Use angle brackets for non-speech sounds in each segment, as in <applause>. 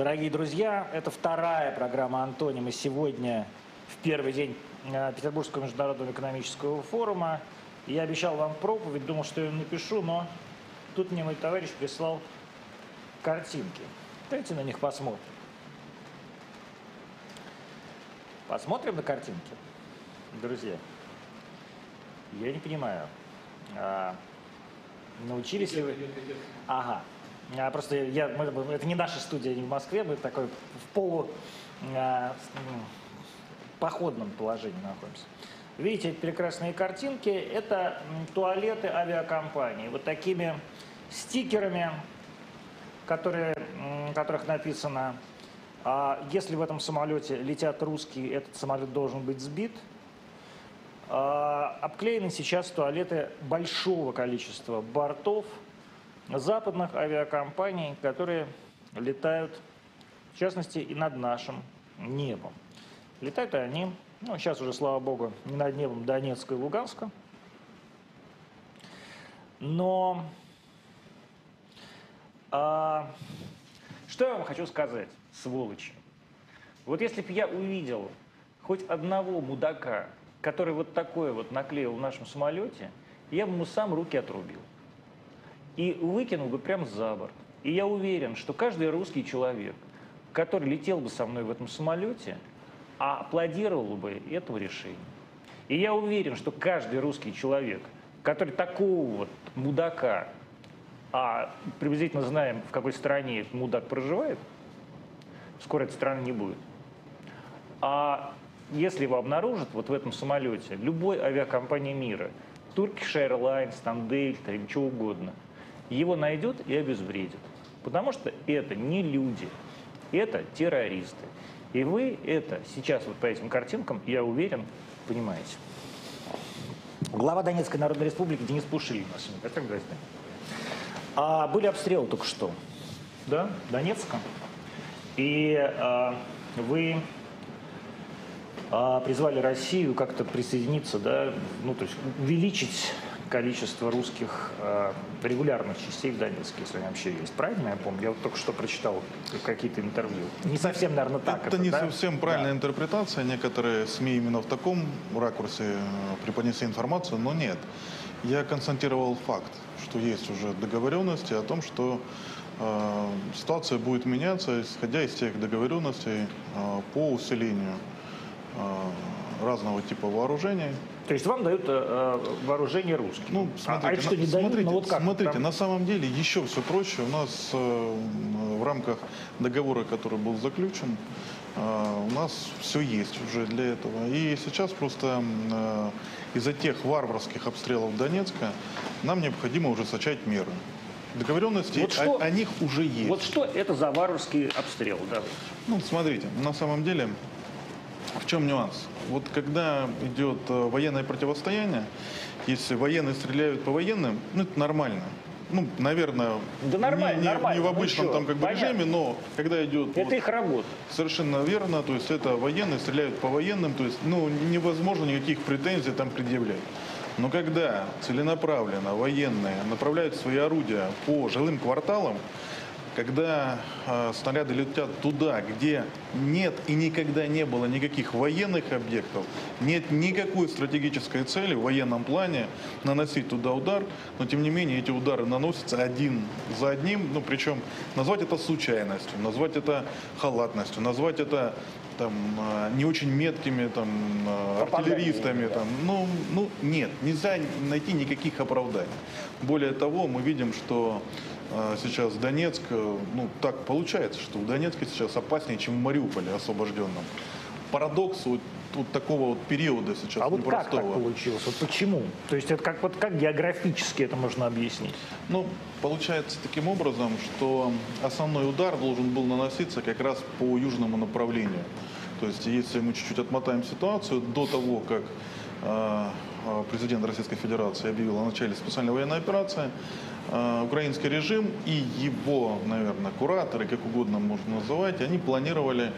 Дорогие друзья, это вторая программа «Антонима» сегодня в первый день э, Петербургского международного экономического форума. Я обещал вам проповедь, думал, что я напишу, но тут мне мой товарищ прислал картинки. Давайте на них посмотрим. Посмотрим на картинки, друзья. Я не понимаю, а, научились ли вы... Ага, а, просто я, мы, это не наша студия, не в Москве, мы такой в полу а, походном положении находимся. Видите эти прекрасные картинки? Это туалеты авиакомпании. Вот такими стикерами, которые, которых написано, а если в этом самолете летят русские, этот самолет должен быть сбит. А, обклеены сейчас туалеты большого количества бортов – западных авиакомпаний, которые летают, в частности, и над нашим небом. Летают они, ну, сейчас уже, слава богу, не над небом Донецка и Луганска. Но а, что я вам хочу сказать, сволочи? Вот если бы я увидел хоть одного мудака, который вот такое вот наклеил в нашем самолете, я бы ему сам руки отрубил и выкинул бы прямо за борт. И я уверен, что каждый русский человек, который летел бы со мной в этом самолете, аплодировал бы этому решению. И я уверен, что каждый русский человек, который такого вот мудака, а приблизительно знаем, в какой стране этот мудак проживает, скоро этой страны не будет, а если его обнаружат вот в этом самолете, любой авиакомпания мира, Turkish Airlines, там Delta или что угодно – его найдет и обезвредит. Потому что это не люди, это террористы. И вы это сейчас вот по этим картинкам, я уверен, понимаете. Глава Донецкой Народной Республики Денис Пушилин. А были обстрелы только что, да, Донецка. И а, вы а, призвали Россию как-то присоединиться, да, ну, то есть увеличить количество русских э, регулярных частей в Донецке, если они вообще есть. Правильно я помню? Я вот только что прочитал какие-то интервью. Не совсем, наверное, так. Это, это не да? совсем правильная да. интерпретация. Некоторые СМИ именно в таком ракурсе э, преподнесли информацию, но нет. Я констатировал факт, что есть уже договоренности о том, что э, ситуация будет меняться, исходя из тех договоренностей э, по усилению э, разного типа вооружений, то есть вам дают э, э вооружение русских. Ну, смотрите, а, а что не дают? Смотрите, ну, вот как? смотрите Там... на самом деле еще все проще. У нас э, в рамках договора, который был заключен, э, у нас все есть уже для этого. И сейчас просто э, из-за тех варварских обстрелов Донецка нам необходимо ужесточать меры. Договоренности вот что, о, о них уже есть. Вот что это за варварский обстрел? Да? Ну, смотрите, на самом деле чем нюанс? Вот когда идет э, военное противостояние, если военные стреляют по военным, ну это нормально. Ну, наверное, да нормально, не, не, нормально. не в обычном ну, там как бы режиме, но когда идет... Это вот, их работа. Совершенно верно, то есть это военные стреляют по военным, то есть ну, невозможно никаких претензий там предъявлять. Но когда целенаправленно военные направляют свои орудия по жилым кварталам, когда э, снаряды летят туда, где нет и никогда не было никаких военных объектов, нет никакой стратегической цели в военном плане наносить туда удар, но тем не менее эти удары наносятся один за одним, ну причем назвать это случайностью, назвать это халатностью, назвать это там, а, не очень меткими там, а, артиллеристами. Там, ну, ну, нет, нельзя найти никаких оправданий. Более того, мы видим, что сейчас Донецк, э, ну так получается, что в Донецке сейчас опаснее, чем в Мариуполе освобожденном. Парадокс вот, вот такого вот периода сейчас а вот как так получилось? Вот почему? То есть это как, вот как географически это можно объяснить? Ну, получается таким образом, что основной удар должен был наноситься как раз по южному направлению. То есть если мы чуть-чуть отмотаем ситуацию, до того, как э, президент Российской Федерации объявил о начале специальной военной операции, Э, украинский режим и его, наверное, кураторы, как угодно можно называть, они планировали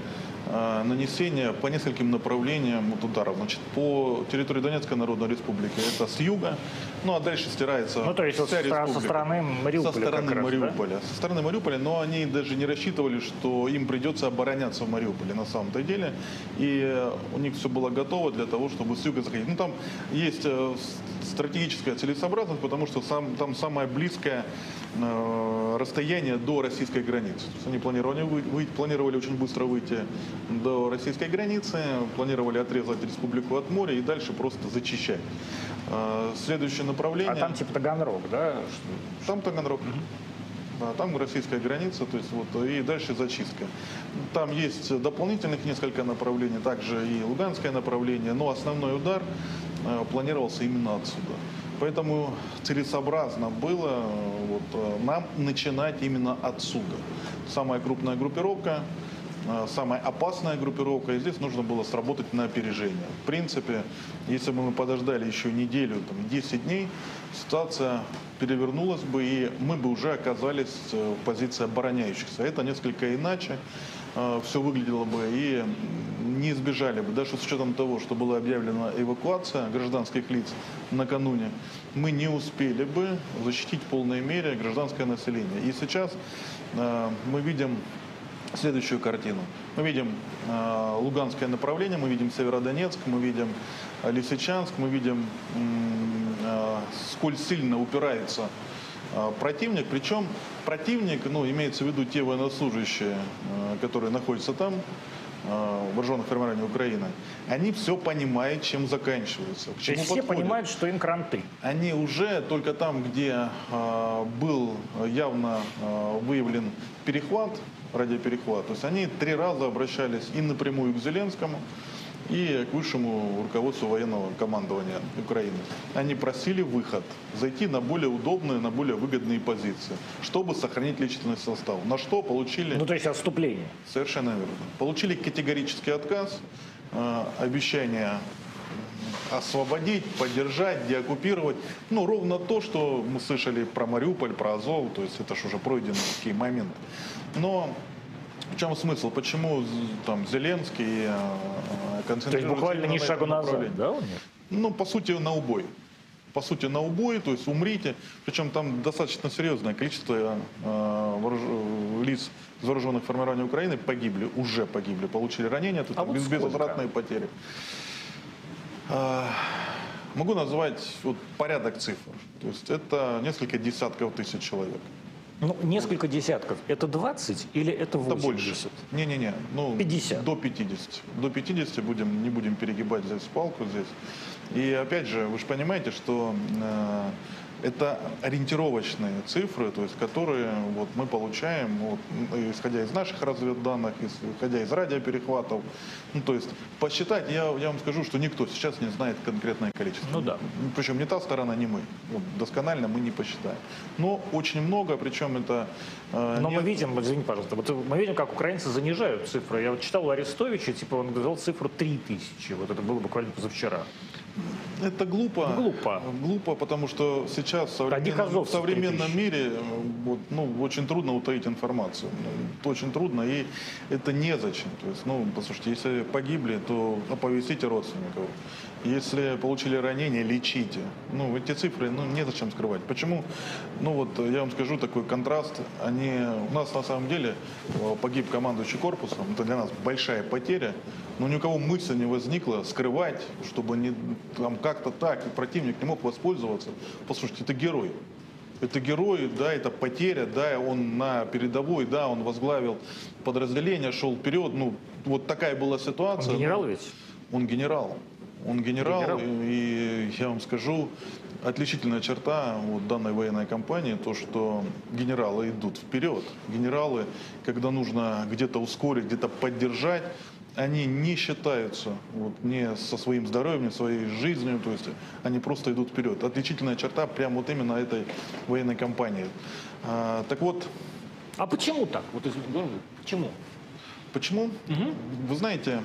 нанесение по нескольким направлениям вот ударов. Значит, по территории Донецкой Народной Республики это с юга, Ну, а дальше стирается Ну, то есть вся со, стороны Мариуполя Со стороны раз, да? Мариуполя. Со стороны Мариуполя, но они даже не рассчитывали, что им придется обороняться в Мариуполе на самом-то деле. И у них все было готово для того, чтобы с юга заходить. Ну, там есть э, стратегическая целесообразность, потому что сам, там самое близкое э, расстояние до российской границы. Они планировали, вы- вы- планировали очень быстро выйти до российской границы, планировали отрезать республику от моря и дальше просто зачищать. Э, Следующее направление... А там типа Таганрог, да? Там Таганрог. Да, там российская граница, то есть вот и дальше зачистка. Там есть дополнительных несколько направлений, также и луганское направление, но основной удар э, планировался именно отсюда. Поэтому целесообразно было э, вот, э, нам начинать именно отсюда. Самая крупная группировка, самая опасная группировка, и здесь нужно было сработать на опережение. В принципе, если бы мы подождали еще неделю, там, 10 дней, ситуация перевернулась бы, и мы бы уже оказались э, в позиции обороняющихся. Это несколько иначе все выглядело бы, и не избежали бы, даже с учетом того, что была объявлена эвакуация гражданских лиц накануне, мы не успели бы защитить в полной мере гражданское население. И сейчас э, мы видим следующую картину. Мы видим э, Луганское направление, мы видим Северодонецк, мы видим э, Лисичанск, мы видим, э, сколь сильно упирается э, противник. Причем противник, ну, имеется в виду те военнослужащие, э, которые находятся там, э, вооруженных формированиях Украины, они все понимают, чем заканчивается. К То чему есть все подходит. понимают, что им кранты. Они уже только там, где э, был явно э, выявлен перехват, радиоперехват, то есть они три раза обращались и напрямую к Зеленскому, и к высшему руководству военного командования Украины. Они просили выход, зайти на более удобные, на более выгодные позиции, чтобы сохранить личный состав. На что получили... Ну, то есть отступление. Совершенно верно. Получили категорический отказ, э, обещание освободить, поддержать, деоккупировать. Ну, ровно то, что мы слышали про Мариуполь, про Азов, то есть это же уже пройденные такие моменты. Но в чем смысл? Почему там Зеленский э, То концентрируется есть буквально ни на шагу назад, да? у них? Ну, по сути, на убой. По сути, на убой, то есть умрите. Причем там достаточно серьезное количество э, вооруж- лиц из вооруженных формирований Украины погибли, уже погибли, получили ранения, тут А вот безвозвратные потери. А, Могу назвать вот порядок цифр. То есть это несколько десятков тысяч человек. Ну, несколько десятков. Это 20 или это Это 80? больше. Не-не-не. Ну, 50. До 50. До 50 будем, не будем перегибать здесь палку здесь. И опять же, вы же понимаете, что э, это ориентировочные цифры, то есть которые вот, мы получаем, вот, исходя из наших разведданных, исходя из радиоперехватов. Ну, то есть посчитать, я, я вам скажу, что никто сейчас не знает конкретное количество. Ну да. Причем не та сторона, не мы. Вот, досконально мы не посчитаем. Но очень много, причем это... э, Но не- мы видим, извини, пожалуйста, вот мы видим, как украинцы занижают цифры. Я вот читал у Арестовича, типа он говорил цифру 3000. Вот это было буквально позавчера. Это глупо. Глупо. Глупо, потому что сейчас в современном, в современном 3000. мире вот, ну, очень трудно утаить информацию. Ну, Очень трудно, и это незачем. То есть, ну, послушайте, если погибли, то оповестите родственников. Если получили ранение, лечите. Ну, эти цифры, ну, незачем скрывать. Почему? Ну, вот я вам скажу такой контраст. Они, у нас на самом деле э, погиб командующий корпусом. Это для нас большая потеря. Но ни у кого мысли не возникло скрывать, чтобы не, там как-то так, и противник не мог воспользоваться. Послушайте, это герой. Это герой, да, это потеря, да, он на передовой, да, он возглавил подразделение, шел вперед. Ну, вот такая была Он ситуация. генерал Ну, ведь? он генерал. Он генерал, Генерал. И, и я вам скажу, отличительная черта вот данной военной кампании, то, что генералы идут вперед. Генералы, когда нужно где-то ускорить, где-то поддержать, они не считаются вот, не со своим здоровьем, не своей жизнью, то есть они просто идут вперед. Отличительная черта прямо вот именно этой военной кампании. А, так вот, А почему так? Вот ну, почему? Почему? Вы знаете,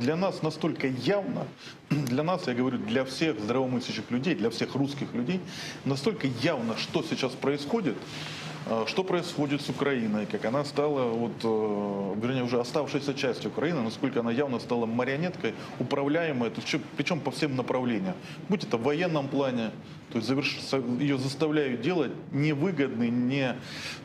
для нас настолько явно, <clears throat> для нас, я говорю, для всех здравомыслящих людей, для всех русских людей, настолько явно, что сейчас происходит, А, Что происходит с Украиной, как она стала, вот, э, вернее, уже оставшейся частью Украины, насколько она явно стала марионеткой, управляемой, причем по всем направлениям. Будь это в военном плане, то есть заверш- ее заставляют делать невыгодные, не,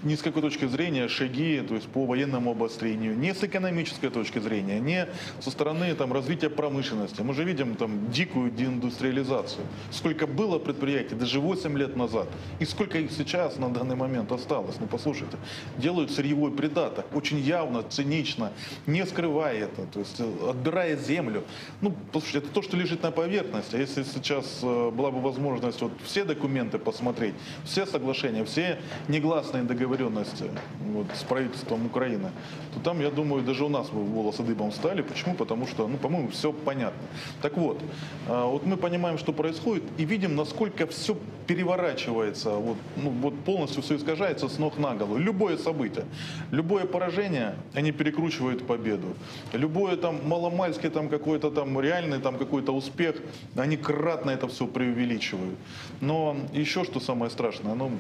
ни с какой точки зрения шаги то есть по военному обострению, не с экономической точки зрения, не со стороны там, развития промышленности. Мы же видим там дикую деиндустриализацию. Сколько было предприятий даже 8 лет назад, и сколько их сейчас на данный момент осталось. Ну послушайте, делают сырьевой придаток, очень явно, цинично, не скрывая это, то есть э, отбирая землю. Ну, послушайте, это то, что лежит на поверхности. А если сейчас э, была бы возможность все документы посмотреть, все соглашения, все негласные договоренности вот, с правительством Украины, то там, я думаю, даже у нас бы волосы дыбом стали. Почему? Потому что, ну, по-моему, все понятно. Так вот, э, вот мы понимаем, что происходит, и видим, насколько все переворачивается, вот, ну, вот полностью все искажается с ног на голову. Любое событие, любое поражение, они перекручивают победу. Любое там маломальский там какой-то там реальный там какой-то успех, они кратно это все преувеличивают. Но еще что самое страшное, ну,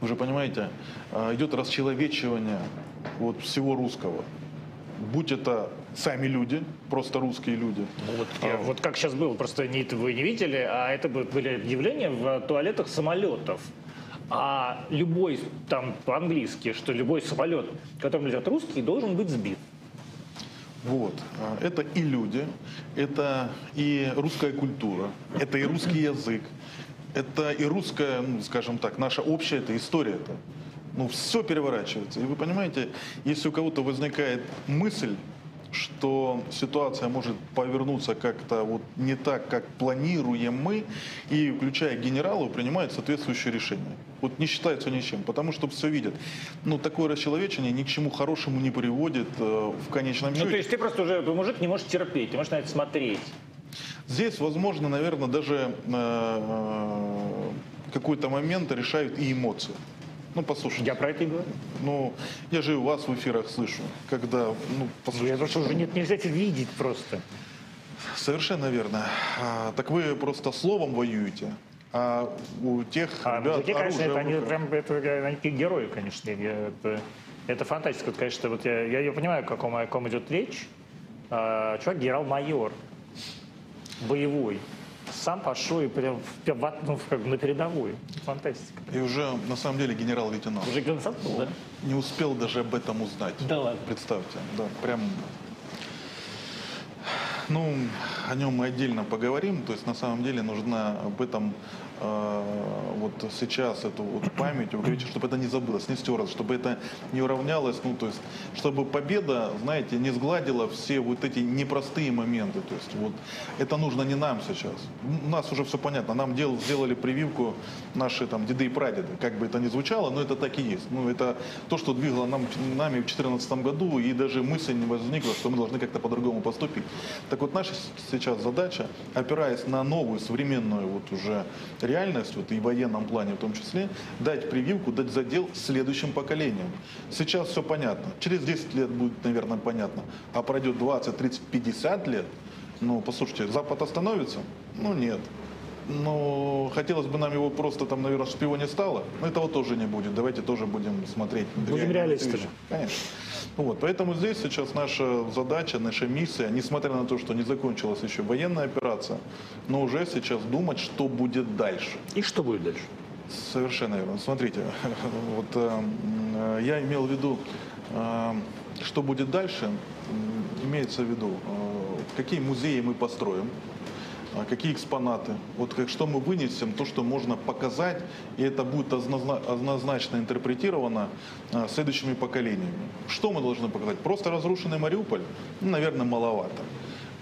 вы же понимаете, а, идет расчеловечивание вот всего русского. Будь это сами люди, просто русские люди. Вот, я- вот как сейчас было, просто не, вы не видели, а это бы- были объявления в туалетах самолетов. А любой, там по-английски, что любой самолет, в котором летят русские, должен быть сбит. Вот. А, Это и люди, это и русская культура, это и русский язык, это и русская, ну, скажем так, наша общая эта история. -то. Ну, все переворачивается. И вы понимаете, если у кого-то возникает мысль, что ситуация может повернуться как-то вот не так, как планируем мы, и включая генералов, принимают соответствующие решения. Вот не считаются ничем, потому что все видят. Ну, такое расчеловечение ни к чему хорошему не приводит э, в конечном Ну, счете. то есть ты просто уже, мужик не можешь терпеть, ты можешь на это смотреть. Здесь, возможно, наверное, даже э, какой-то момент решают и эмоции. Ну, послушайте, Я про это и говорю. ну, я же и у вас в эфирах слышу, когда, ну, Я послушайте, просто уже нет, нельзя это видеть просто. совершенно верно. А, так вы просто словом воюете, а у тех А ребят мужики, конечно, оружие это, они прям это, они герои, конечно. Я- это, это фантастика, конечно. Вот я, я, я понимаю, о каком, о ком идет речь. А, чувак генерал-майор, боевой. Сам пошел и прям в- в- ну, как бы на передовую. Фантастика. И уже, на самом деле, генерал-лейтенант. Уже был, да? Не успел даже об этом узнать. Да ладно. Представьте, да, прям... Ну, о нем мы отдельно поговорим. То есть, на самом деле, нужно об этом вот сейчас, эту вот память, вы чтобы это не забылось, не стерлось, чтобы это не уравнялось, ну, то есть, чтобы победа, знаете, не сгладила все вот эти непростые моменты. То есть, вот, это нужно не нам сейчас. У нас уже все понятно. Нам дел, сделали прививку наши там деды и прадеды. Как бы это ни звучало, но это так и есть. Ну, это то, что двигало нам, нами в 2014 году, и даже мысль не возникла, что мы должны как-то по-другому поступить. Так вот, наша сейчас задача, опираясь на новую, современную вот уже реальность, вот и в военном плане в том числе, дать прививку, дать задел следующим поколениям. Сейчас все понятно. Через 10 лет будет, наверное, понятно. А пройдет 20, 30, 50 лет, ну, послушайте, Запад остановится? Ну, нет. Ну, хотелось бы нам его просто там, наверное, чтобы его не стало. Но этого тоже не будет. Давайте тоже будем смотреть. Будем реалистами. Конечно. Ну Вот, поэтому здесь сейчас наша задача, наша миссия, несмотря на то, что не закончилась еще военная операция, но уже сейчас думать, что будет дальше. И что будет дальше? Совершенно верно. Смотрите, <laughs> вот э, э, я имел в виду, э, что будет дальше, имеется в виду, э, какие музеи мы построим, какие экспонаты, вот как, что мы вынесем, то, что можно показать, и это будет однозна- однозначно интерпретировано а, следующими поколениями. Что мы должны показать? Просто разрушенный Мариуполь? Ну, наверное, маловато.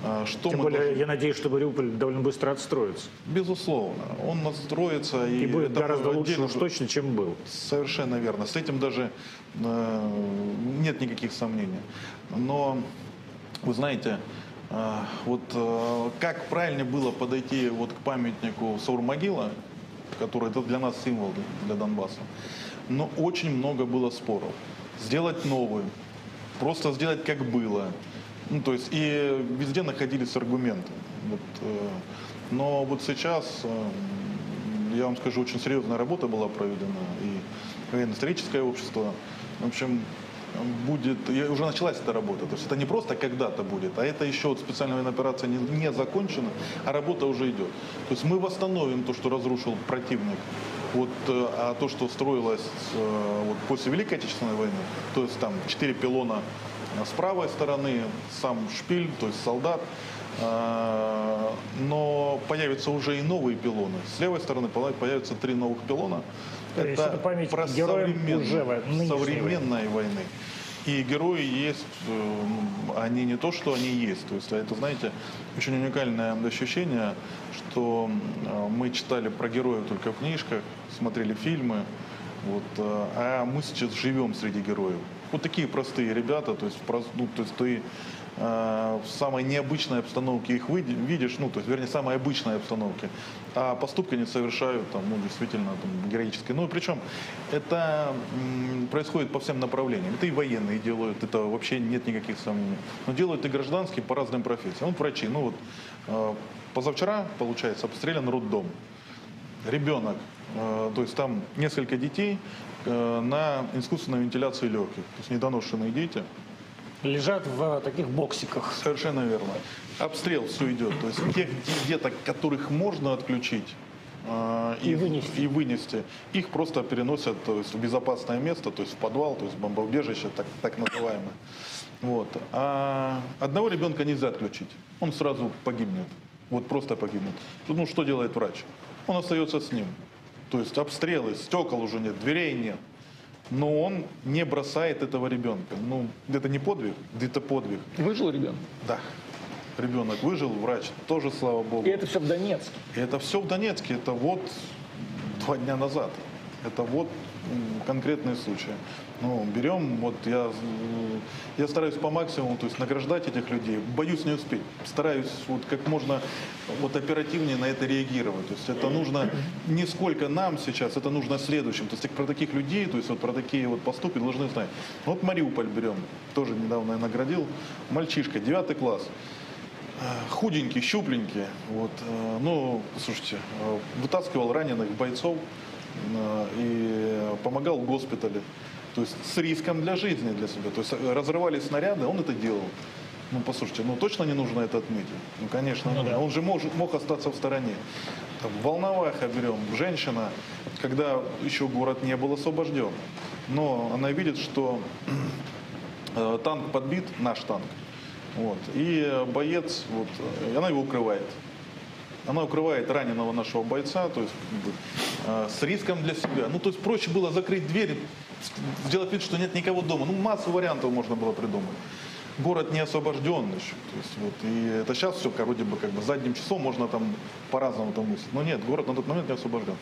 А, Что Тем более, должны- я надеюсь, что Мариуполь довольно быстро отстроится. Безусловно, он настроится и, И будет гораздо лучше отдельно- уж точно, чем был. Совершенно верно. С этим даже э, нет никаких сомнений. Но, вы знаете, вот э, как правильно было подойти вот к памятнику Саурмогила, который это для нас символ для Донбасса, но очень много было споров. Сделать новый, просто сделать как было. Ну, то есть и везде находились аргументы. Вот, э, но вот сейчас э, я вам скажу, очень серьезная работа была проведена. И военно-историческое общество. В общем, будет, уже началась эта работа. То есть это не просто когда-то будет, а это еще вот специальная военная операция не, не закончена, а работа уже идет. То есть мы восстановим то, что разрушил противник. Вот, э, а то, что строилось э, вот, после Великой Отечественной войны, то есть там четыре пилона с правой стороны, сам шпиль, то есть солдат, э, но появятся уже и новые пилоны. С левой стороны появятся три новых пилона. То есть это память про героям уже во- нынешней современной войны. И герои есть, э, они не то, что они есть. То есть это, знаете, очень уникальное ощущение, что э, мы читали про героев только в книжках, смотрели фильмы, вот, э, а мы сейчас живем среди героев. Вот такие простые ребята, то есть, ну, то есть ты в самой необычной обстановке их видишь, ну, то есть, вернее, самой обычной обстановке, а поступки они совершают, там, ну, действительно, там, героические. Ну, и причем это происходит по всем направлениям. Это и военные делают, это вообще нет никаких сомнений. Но делают и гражданские по разным профессиям. Вот врачи, ну, вот, э, позавчера, получается, обстрелян роддом ребенок, э, то есть там несколько детей э, на искусственной вентиляции легких, то есть недоношенные дети. Лежат в таких боксиках. Совершенно верно. Обстрел все идет, то есть тех де- деток, которых можно отключить, э, И их- вынести. и вынести, их просто переносят то есть, в безопасное место, то есть в подвал, то есть в бомбоубежище, так, так называемое. Вот. А одного ребенка нельзя отключить, он сразу погибнет, вот просто погибнет. Ну что делает врач? Он остается с ним. То есть обстрелы, стекол уже нет, дверей нет. Но он не бросает этого ребенка. Ну, это не подвиг, это подвиг. Выжил ребенок. Да. Ребенок выжил, врач тоже, слава богу. И это все в Донецке. И это все в Донецке, это вот два дня назад. Это вот конкретные случаи. Ну, берем, вот я, я стараюсь по максимуму, то есть награждать этих людей. Боюсь не успеть. Стараюсь вот как можно вот оперативнее на это реагировать. То есть это нужно не сколько нам сейчас, это нужно следующим. То есть про таких людей, то есть вот про такие вот поступки должны знать. Вот Мариуполь берем, тоже недавно я наградил. Мальчишка, девятый класс. Э, худенький, щупленький. Вот, э, ну, слушайте, э, вытаскивал раненых бойцов и помогал в госпитале. То есть с риском для жизни для себя. То есть э, разрывали снаряды, он это делал. Ну, послушайте, ну точно не нужно это отметить? Ну, конечно, нужно. Он же мог, мог остаться в стороне. Там, Волноваха берем, женщина, когда еще город не был освобожден. Но она видит, что <clears throat> э, танк подбит, наш танк, вот. И э, боец, вот, и она его укрывает. Она укрывает раненого нашего бойца, то есть как бы, э, с риском для себя. Ну, то есть проще было закрыть дверь, сделать вид, что нет никого дома. Ну, массу вариантов можно было придумать. Город не освобожден еще. То есть, вот, и это сейчас все вроде бы как бы задним числом можно там по-разному там мыслить. Но нет, город на тот момент не освобожден.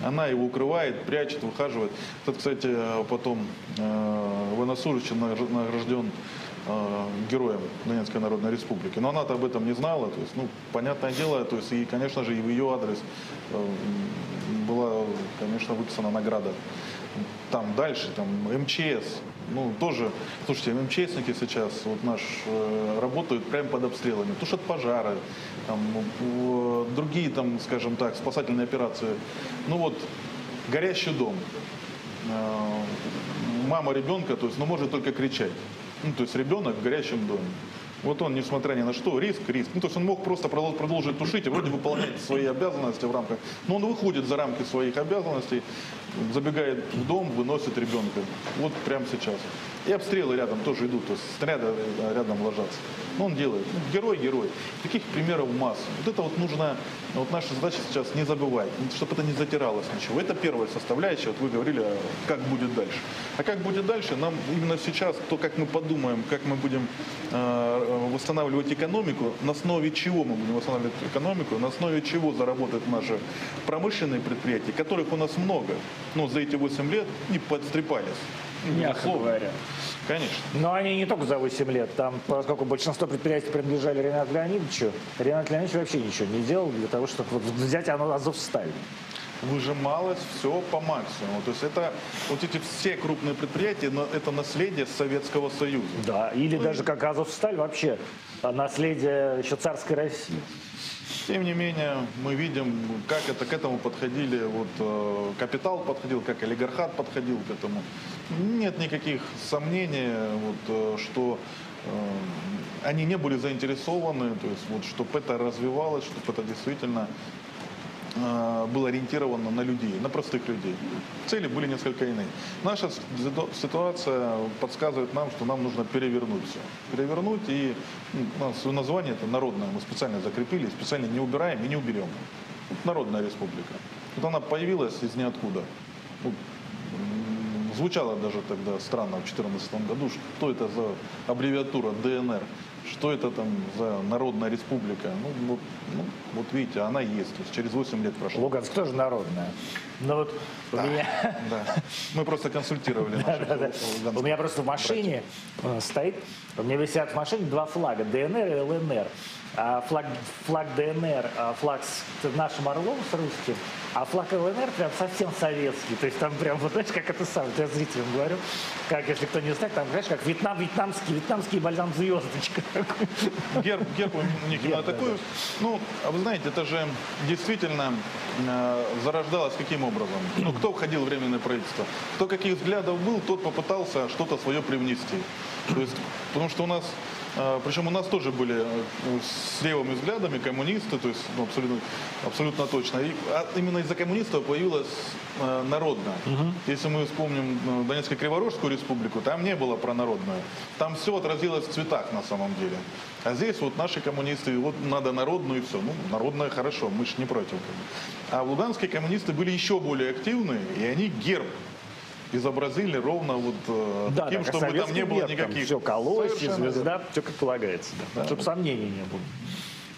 Она его укрывает, прячет, выхаживает. Этот, кстати, э, потом э, военнослужащий нагр- награжден героем Донецкой Народной Республики. Но она-то об этом не знала. То есть, ну, понятное дело, то есть, и, конечно же, и в ее адрес э, была, конечно, выписана награда. Там дальше, там МЧС, ну, тоже, слушайте, МЧСники сейчас, вот наш, э, работают прямо под обстрелами, тушат пожары, там, э, другие, там, скажем так, спасательные операции. Ну вот, горящий дом, Э, мама ребенка, то есть, ну, может только кричать. Ну, то есть ребенок в горящем доме. Вот он, несмотря ни на что, риск, риск. Ну, то есть он мог просто продол- продолжить тушить и вроде выполнять свои обязанности в рамках. Но он выходит за рамки своих обязанностей, забегает в дом, выносит ребенка. Вот прямо сейчас. И обстрелы рядом тоже идут, то есть снаряды э, рядом ложатся. Но он делает. Ну, герой, герой. Таких примеров масса. Вот это вот нужно, вот наша задача сейчас не забывать, чтобы это не затиралось ничего. Это первая составляющая, вот вы говорили, а как будет дальше. А как будет дальше, нам именно сейчас, то, как мы подумаем, как мы будем э, восстанавливать экономику, на основе чего мы будем восстанавливать экономику, на основе чего заработают наши промышленные предприятия, которых у нас много, но за эти 8 лет не подстрепались. Мягко Безусловно. говоря. Конечно. Но они не только за 8 лет. Там, поскольку большинство предприятий принадлежали Ренату Леонидовичу, Ренат Леонидович вообще ничего не делал для того, чтобы вот взять оно Азовсталь. выжималось все по максимуму. То есть это вот эти все крупные предприятия, но это наследие Советского Союза. Да, или даже как Азовсталь вообще а, наследие еще царской России. Тем не менее, мы видим, как это к этому подходили, вот э, капитал подходил, как олигархат подходил к этому. Нет никаких сомнений, вот, э, что э, они не были заинтересованы, то есть вот, чтобы это развивалось, чтобы это действительно э, было ориентировано на людей, на простых людей. Цели были несколько иные. Наша ситу- ситуация подсказывает нам, что нам нужно перевернуть все. Перевернуть и ну, у нас название это народное, мы специально закрепили, специально не убираем и не уберем. Народная республика. Вот она появилась из ниоткуда. Звучало даже тогда странно в 2014 году, что это за аббревиатура ДНР, что это там за Народная республика. Ну, вот, ну, вот видите, она есть, то есть через 8 лет прошло. Луганск тоже народная. Но вот у меня... Да. Мы просто консультировали <laughs> У меня просто в машине э, стоит, у меня висят в машине два флага, ДНР и ЛНР. А флаг, флаг ДНР, а флаг с нашим орлом, с русским, а флаг ЛНР прям совсем советский. То есть там прям, вот знаешь, как это самое, я зрителям говорю, как, если кто не знает, там, знаешь, как Вьетнам, вьетнамский, вьетнамский бальзам звездочка. Герб, герб у них именно Герб, да, такой. Ну, а вы знаете, это же действительно э, зарождалось каким образом? Ну, кто входил в временное правительство? Кто каких взглядов был, тот попытался что-то свое привнести. То есть, потому что у нас причем у нас тоже были э, с левыми взглядами коммунисты, то есть ну, абсолютно, абсолютно точно. И а именно из-за коммунистов появилась э, народная. Если мы вспомним э, Донецко-Криворожскую республику, там не было пронародное. Там все отразилось в цветах на самом деле. А здесь вот наши коммунисты, вот надо народную и все. Ну, народное хорошо, мы же не против. А в Луганске коммунисты были еще более активны, и они герб изобразили ровно вот э, Да, таким, да, чтобы там не было никаких... Все, колосья, Совершенно звезда, все как полагается. Да. Чтобы сомнений не было.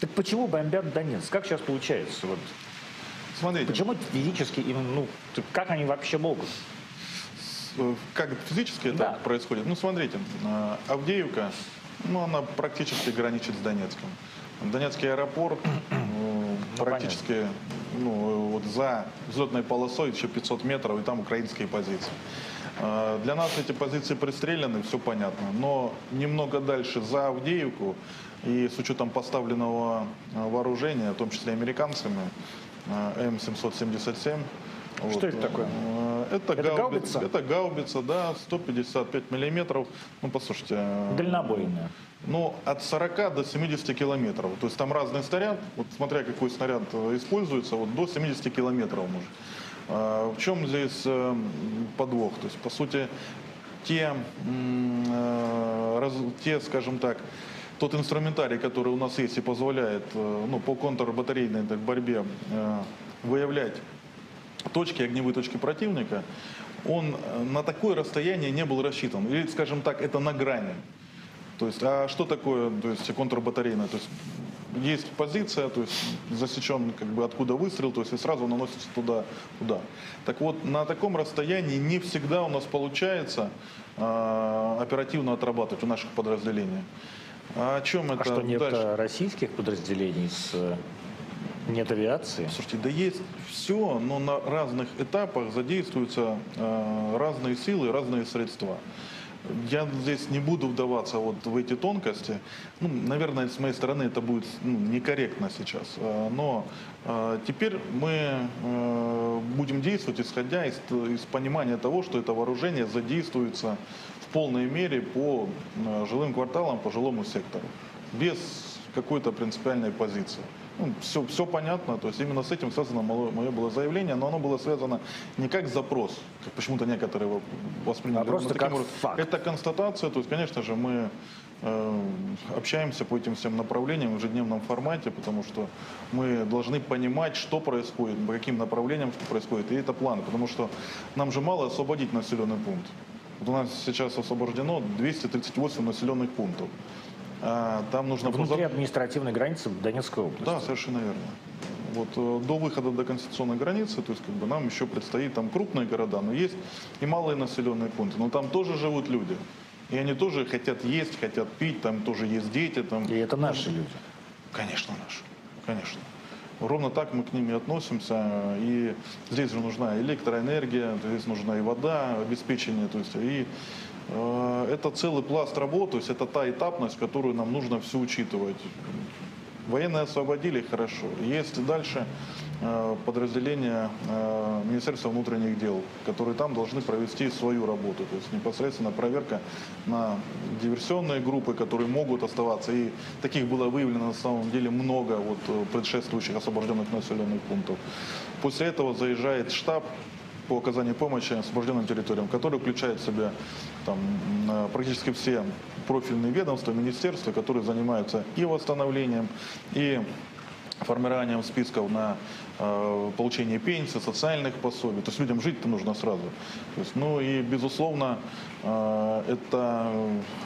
Так почему бомбят Донецк? Как сейчас получается? Вот, Смотрите, почему физически им, ну, как они вообще могут? э, как физически это Да. происходит? Ну, смотрите, э, Авдеевка, ну, она практически граничит с Донецком. Донецкий аэропорт э, практически ну, вот за взлетной полосой еще 500 метров, и там украинские позиции. Э, Для нас эти позиции пристреляны, все понятно. Но немного дальше, за Авдеевку, и с учетом поставленного э, вооружения, в том числе американцами, э, М777, Что это такое? Это, Это гаубица. гаубица? Это гаубица, да, 155 миллиметров. Ну, послушайте. Дальнобойная. Ну, от 40 до 70 километров. То есть там разный снаряд, вот смотря какой снаряд э, используется, вот до 70 километров может. А, В чем здесь э, подвох? То есть, по сути, те, э, те, скажем так, тот инструментарий, который у нас есть и позволяет ну, по контрбатарейной так, борьбе выявлять точки, огневые точки противника, он на такое расстояние не был рассчитан. Или, скажем так, это на грани. То есть, а что такое то есть, контрбатарейная? То есть, есть позиция, то есть засечен как бы откуда выстрел, то есть и сразу наносится туда удар. Так вот, на таком расстоянии не всегда у нас получается э, оперативно отрабатывать у наших подразделений. А о чем это А что, нет дальше? э, российских подразделений с... э, Нет авиации? Слушайте, да есть все, но на разных этапах задействуются э, разные силы, разные средства. Я здесь не буду вдаваться вот в эти тонкости. Ну, наверное, с моей стороны это будет ну, некорректно сейчас. Э, Но э, теперь мы э, будем действовать, исходя из, из понимания того, что это вооружение задействуется в полной мере по жилым кварталам, по жилому сектору. Без какой-то принципиальной позиции. Ну, все, все понятно, то есть именно с этим связано мое, мое было заявление, но оно было связано не как запрос, как почему-то некоторые его восприняли. А просто как образом. факт. Это констатация, то есть, конечно же, мы э, общаемся по этим всем направлениям в ежедневном формате, потому что мы должны понимать, что происходит, по каким направлениям что происходит, и это планы, потому что нам же мало освободить населенный пункт. Вот у нас сейчас освобождено 238 населенных пунктов. А там нужно Внутри поза- административной границы Донецкой области. да, совершенно верно. Вот э, до выхода до конституционной границы, то есть как бы нам еще предстоит там крупные города, но есть и малые населенные пункты, но там тоже живут люди. И они тоже хотят есть, хотят пить, там тоже есть дети. Там. И это наши люди. Конечно, наши, конечно. Ровно так мы к ним и относимся. И здесь же нужна электроэнергия, здесь нужна и вода, обеспечение. То есть, и это целый пласт работ, то есть это та этапность, которую нам нужно все учитывать. Военные освободили, хорошо. Есть дальше э, подразделения э, Министерства внутренних дел, которые там должны провести свою работу. То есть непосредственно проверка на диверсионные группы, которые могут оставаться. И таких было выявлено на самом деле много вот, э, предшествующих освобожденных населенных пунктов. После этого заезжает штаб по оказанию помощи освобожденным территориям, который включает в себя там, м, практически все профильные ведомства, министерства, которые занимаются и восстановлением, и формированием списков на э, получение пенсии, социальных пособий. То есть людям жить-то нужно сразу. То есть, ну и, безусловно, э, это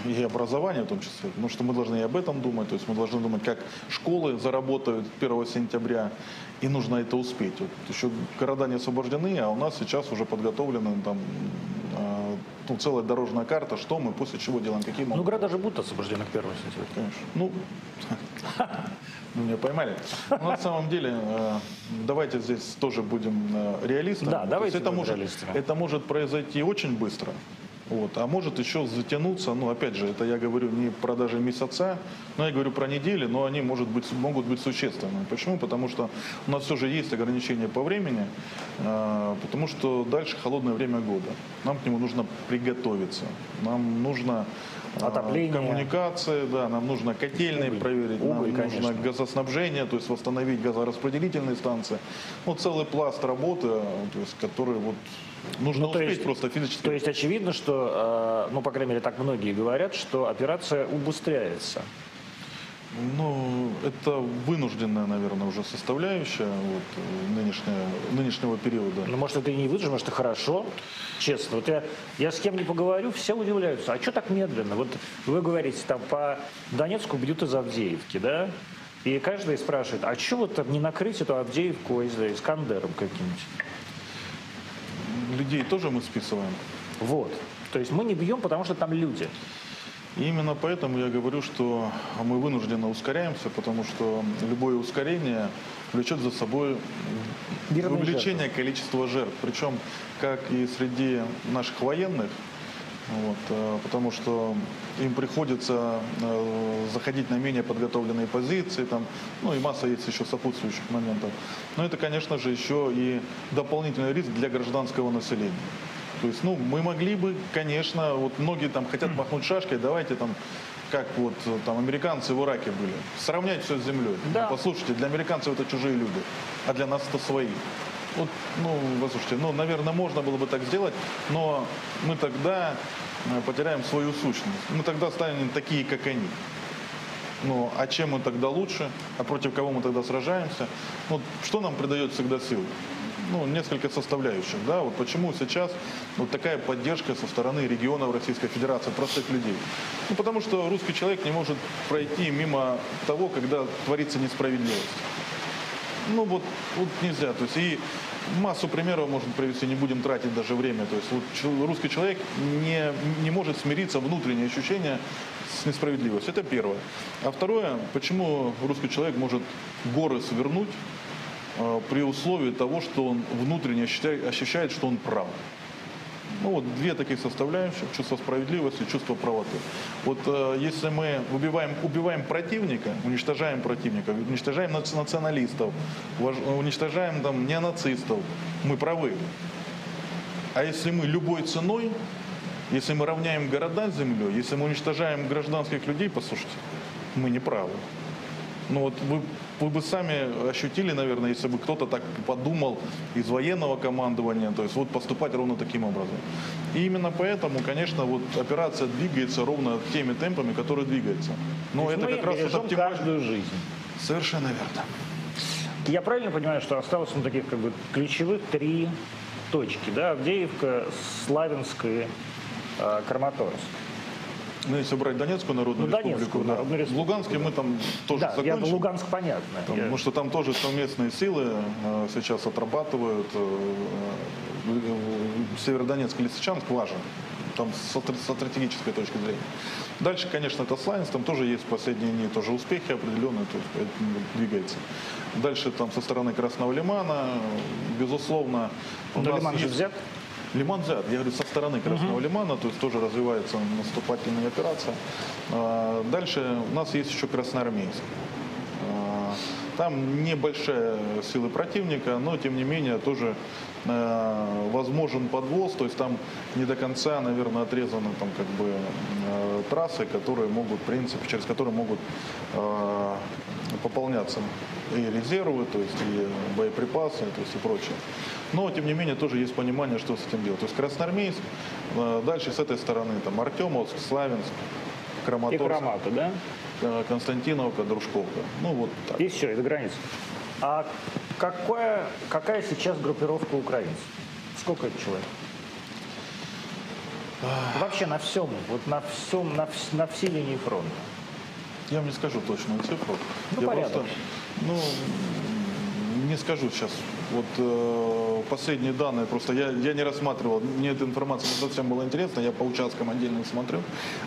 и образование в том числе, потому что мы должны и об этом думать. То есть мы должны думать, как школы заработают 1 сентября, и нужно это успеть. Вот еще города не освобождены, а у нас сейчас уже подготовлена там э, ну, целая дорожная карта, что мы после чего делаем, какие Ну, мы... города же будут освобождены к 1 сентября. Конечно. Ну, <laughs> ну, меня поймали. Но на самом деле, э, давайте здесь тоже будем э, реалистами. Да, давайте это может, это может произойти очень быстро. Вот, а может еще затянуться, ну опять же, это я говорю не про даже месяца, но я говорю про недели, но они может быть, могут быть существенными. Почему? Потому что у нас все же есть ограничения по времени, э, потому что дальше холодное время года. Нам к нему нужно приготовиться, нам нужно э, Отопление. коммуникации, да, нам нужно котельные Уголь. проверить, Уголь, нам нужно конечно. газоснабжение, то есть восстановить газораспределительные станции. Ну, целый пласт работы, э, то есть, который вот нужно Ну, то успеть есть- просто физически. То есть очевидно, что, э, ну, по крайней мере, так многие говорят, что операция убыстряется. Ну, это вынужденная, наверное, уже составляющая вот, э, нынешнего, нынешнего периода. Ну, может, это и не выдержано, может, и хорошо. Честно. Вот я, я с кем не поговорю, все удивляются. А что так медленно? Вот вы говорите, там по Донецку бьют из Авдеевки, да? И каждый спрашивает, а что вот не накрыть эту Авдеевку знаю, Искандером каким-нибудь? Людей тоже мы списываем. Вот. То есть мы не бьем, потому что там люди. И именно поэтому я говорю, что мы вынужденно ускоряемся, потому что любое ускорение влечет за собой Мирные увеличение количества жертв. Причем как и среди наших военных, вот, э, потому что им приходится э, заходить на менее подготовленные позиции, там, ну и масса есть еще сопутствующих моментов. Но это, конечно же, еще и дополнительный риск для гражданского населения. То есть, ну, мы могли бы, конечно, вот многие там хотят махнуть шашкой, давайте там, как вот э, там американцы в Ираке были, сравнять все с землей. Да. Ну, послушайте, для американцев это чужие люди, а для нас это свои. Вот, ну, послушайте, ну, наверное, можно было бы так сделать, но мы тогда э, потеряем свою сущность. Мы тогда станем такие, как они. Ну, а чем мы тогда лучше? А против кого мы тогда сражаемся? Вот что нам придает всегда сил? Ну, несколько составляющих, да, вот почему сейчас вот такая поддержка со стороны регионов Российской Федерации, простых людей. Ну, потому что русский человек не может пройти мимо того, когда творится несправедливость. Ну вот, вот нельзя. То есть и массу примеров можно привести, не будем тратить даже время. То есть вот русский человек не, не может смириться внутреннее ощущение с несправедливостью. Это первое. А второе, почему русский человек может горы свернуть э, при условии того, что он внутренне ощущает, ощущает, что он прав. Ну вот две таких составляющих, чувство справедливости, чувство правоты. Вот э, если мы убиваем, убиваем противника, уничтожаем противника, уничтожаем нац- националистов, уничтожаем там неонацистов, мы правы. А если мы любой ценой, если мы равняем города с землей, если мы уничтожаем гражданских людей, послушайте, мы не правы. Ну вот вы, вы бы сами ощутили, наверное, если бы кто-то так подумал из военного командования, то есть вот поступать ровно таким образом. И именно поэтому, конечно, вот операция двигается ровно теми темпами, которые двигается. Но это как раз оптимально. каждую жизнь. Совершенно верно. Я правильно понимаю, что осталось ну, таких как бы ключевых три точки, да? Авдеевка, Славянск и э, Краматорск. Ну, если брать Донецкую народную Ну, республику, Донецкую да. народную республику. в Луганске мы там тоже да, я закончим. Луганск понятно. Я- Потому что там тоже совместные силы э, сейчас отрабатывают. э, э, Северодонецк и Лисичанск важен. Там со, стр- со стратегической точки зрения. Дальше, конечно, это Славянск, там тоже есть в последние дни тоже успехи определенные, то есть двигается. Дальше там со стороны Красного Лимана, безусловно, у Но нас Лиман же есть- взят. Лиман взят, я говорю, со стороны Красного Лимана, то есть тоже развивается наступательная операция. А, Дальше у нас есть еще Красноармейск. А, Там небольшая сила противника, но тем не менее тоже э, возможен подвоз, то есть там не до конца, наверное, отрезаны там как бы э, трассы, которые могут, в принципе, через которые могут э, пополняться и резервы, то есть и боеприпасы, то есть и прочее. Но, тем не менее, тоже есть понимание, что с этим делать. То есть Красноармейск, э, дальше с этой стороны там Артемовск, Славянск, И Краматорск, Крамату, да? э, Константиновка, Дружковка. Ну вот так. И все, это граница. А какая, какая сейчас группировка украинцев? Сколько это человек? Вообще на всем, вот на всем, на, на всей линии фронта. Я вам не скажу точную цифру. Ну, Я порядок. просто, ну, не скажу сейчас. Вот э, последние данные, просто я, я не рассматривал, мне эта информация не совсем была интересна, я по участкам отдельно смотрю,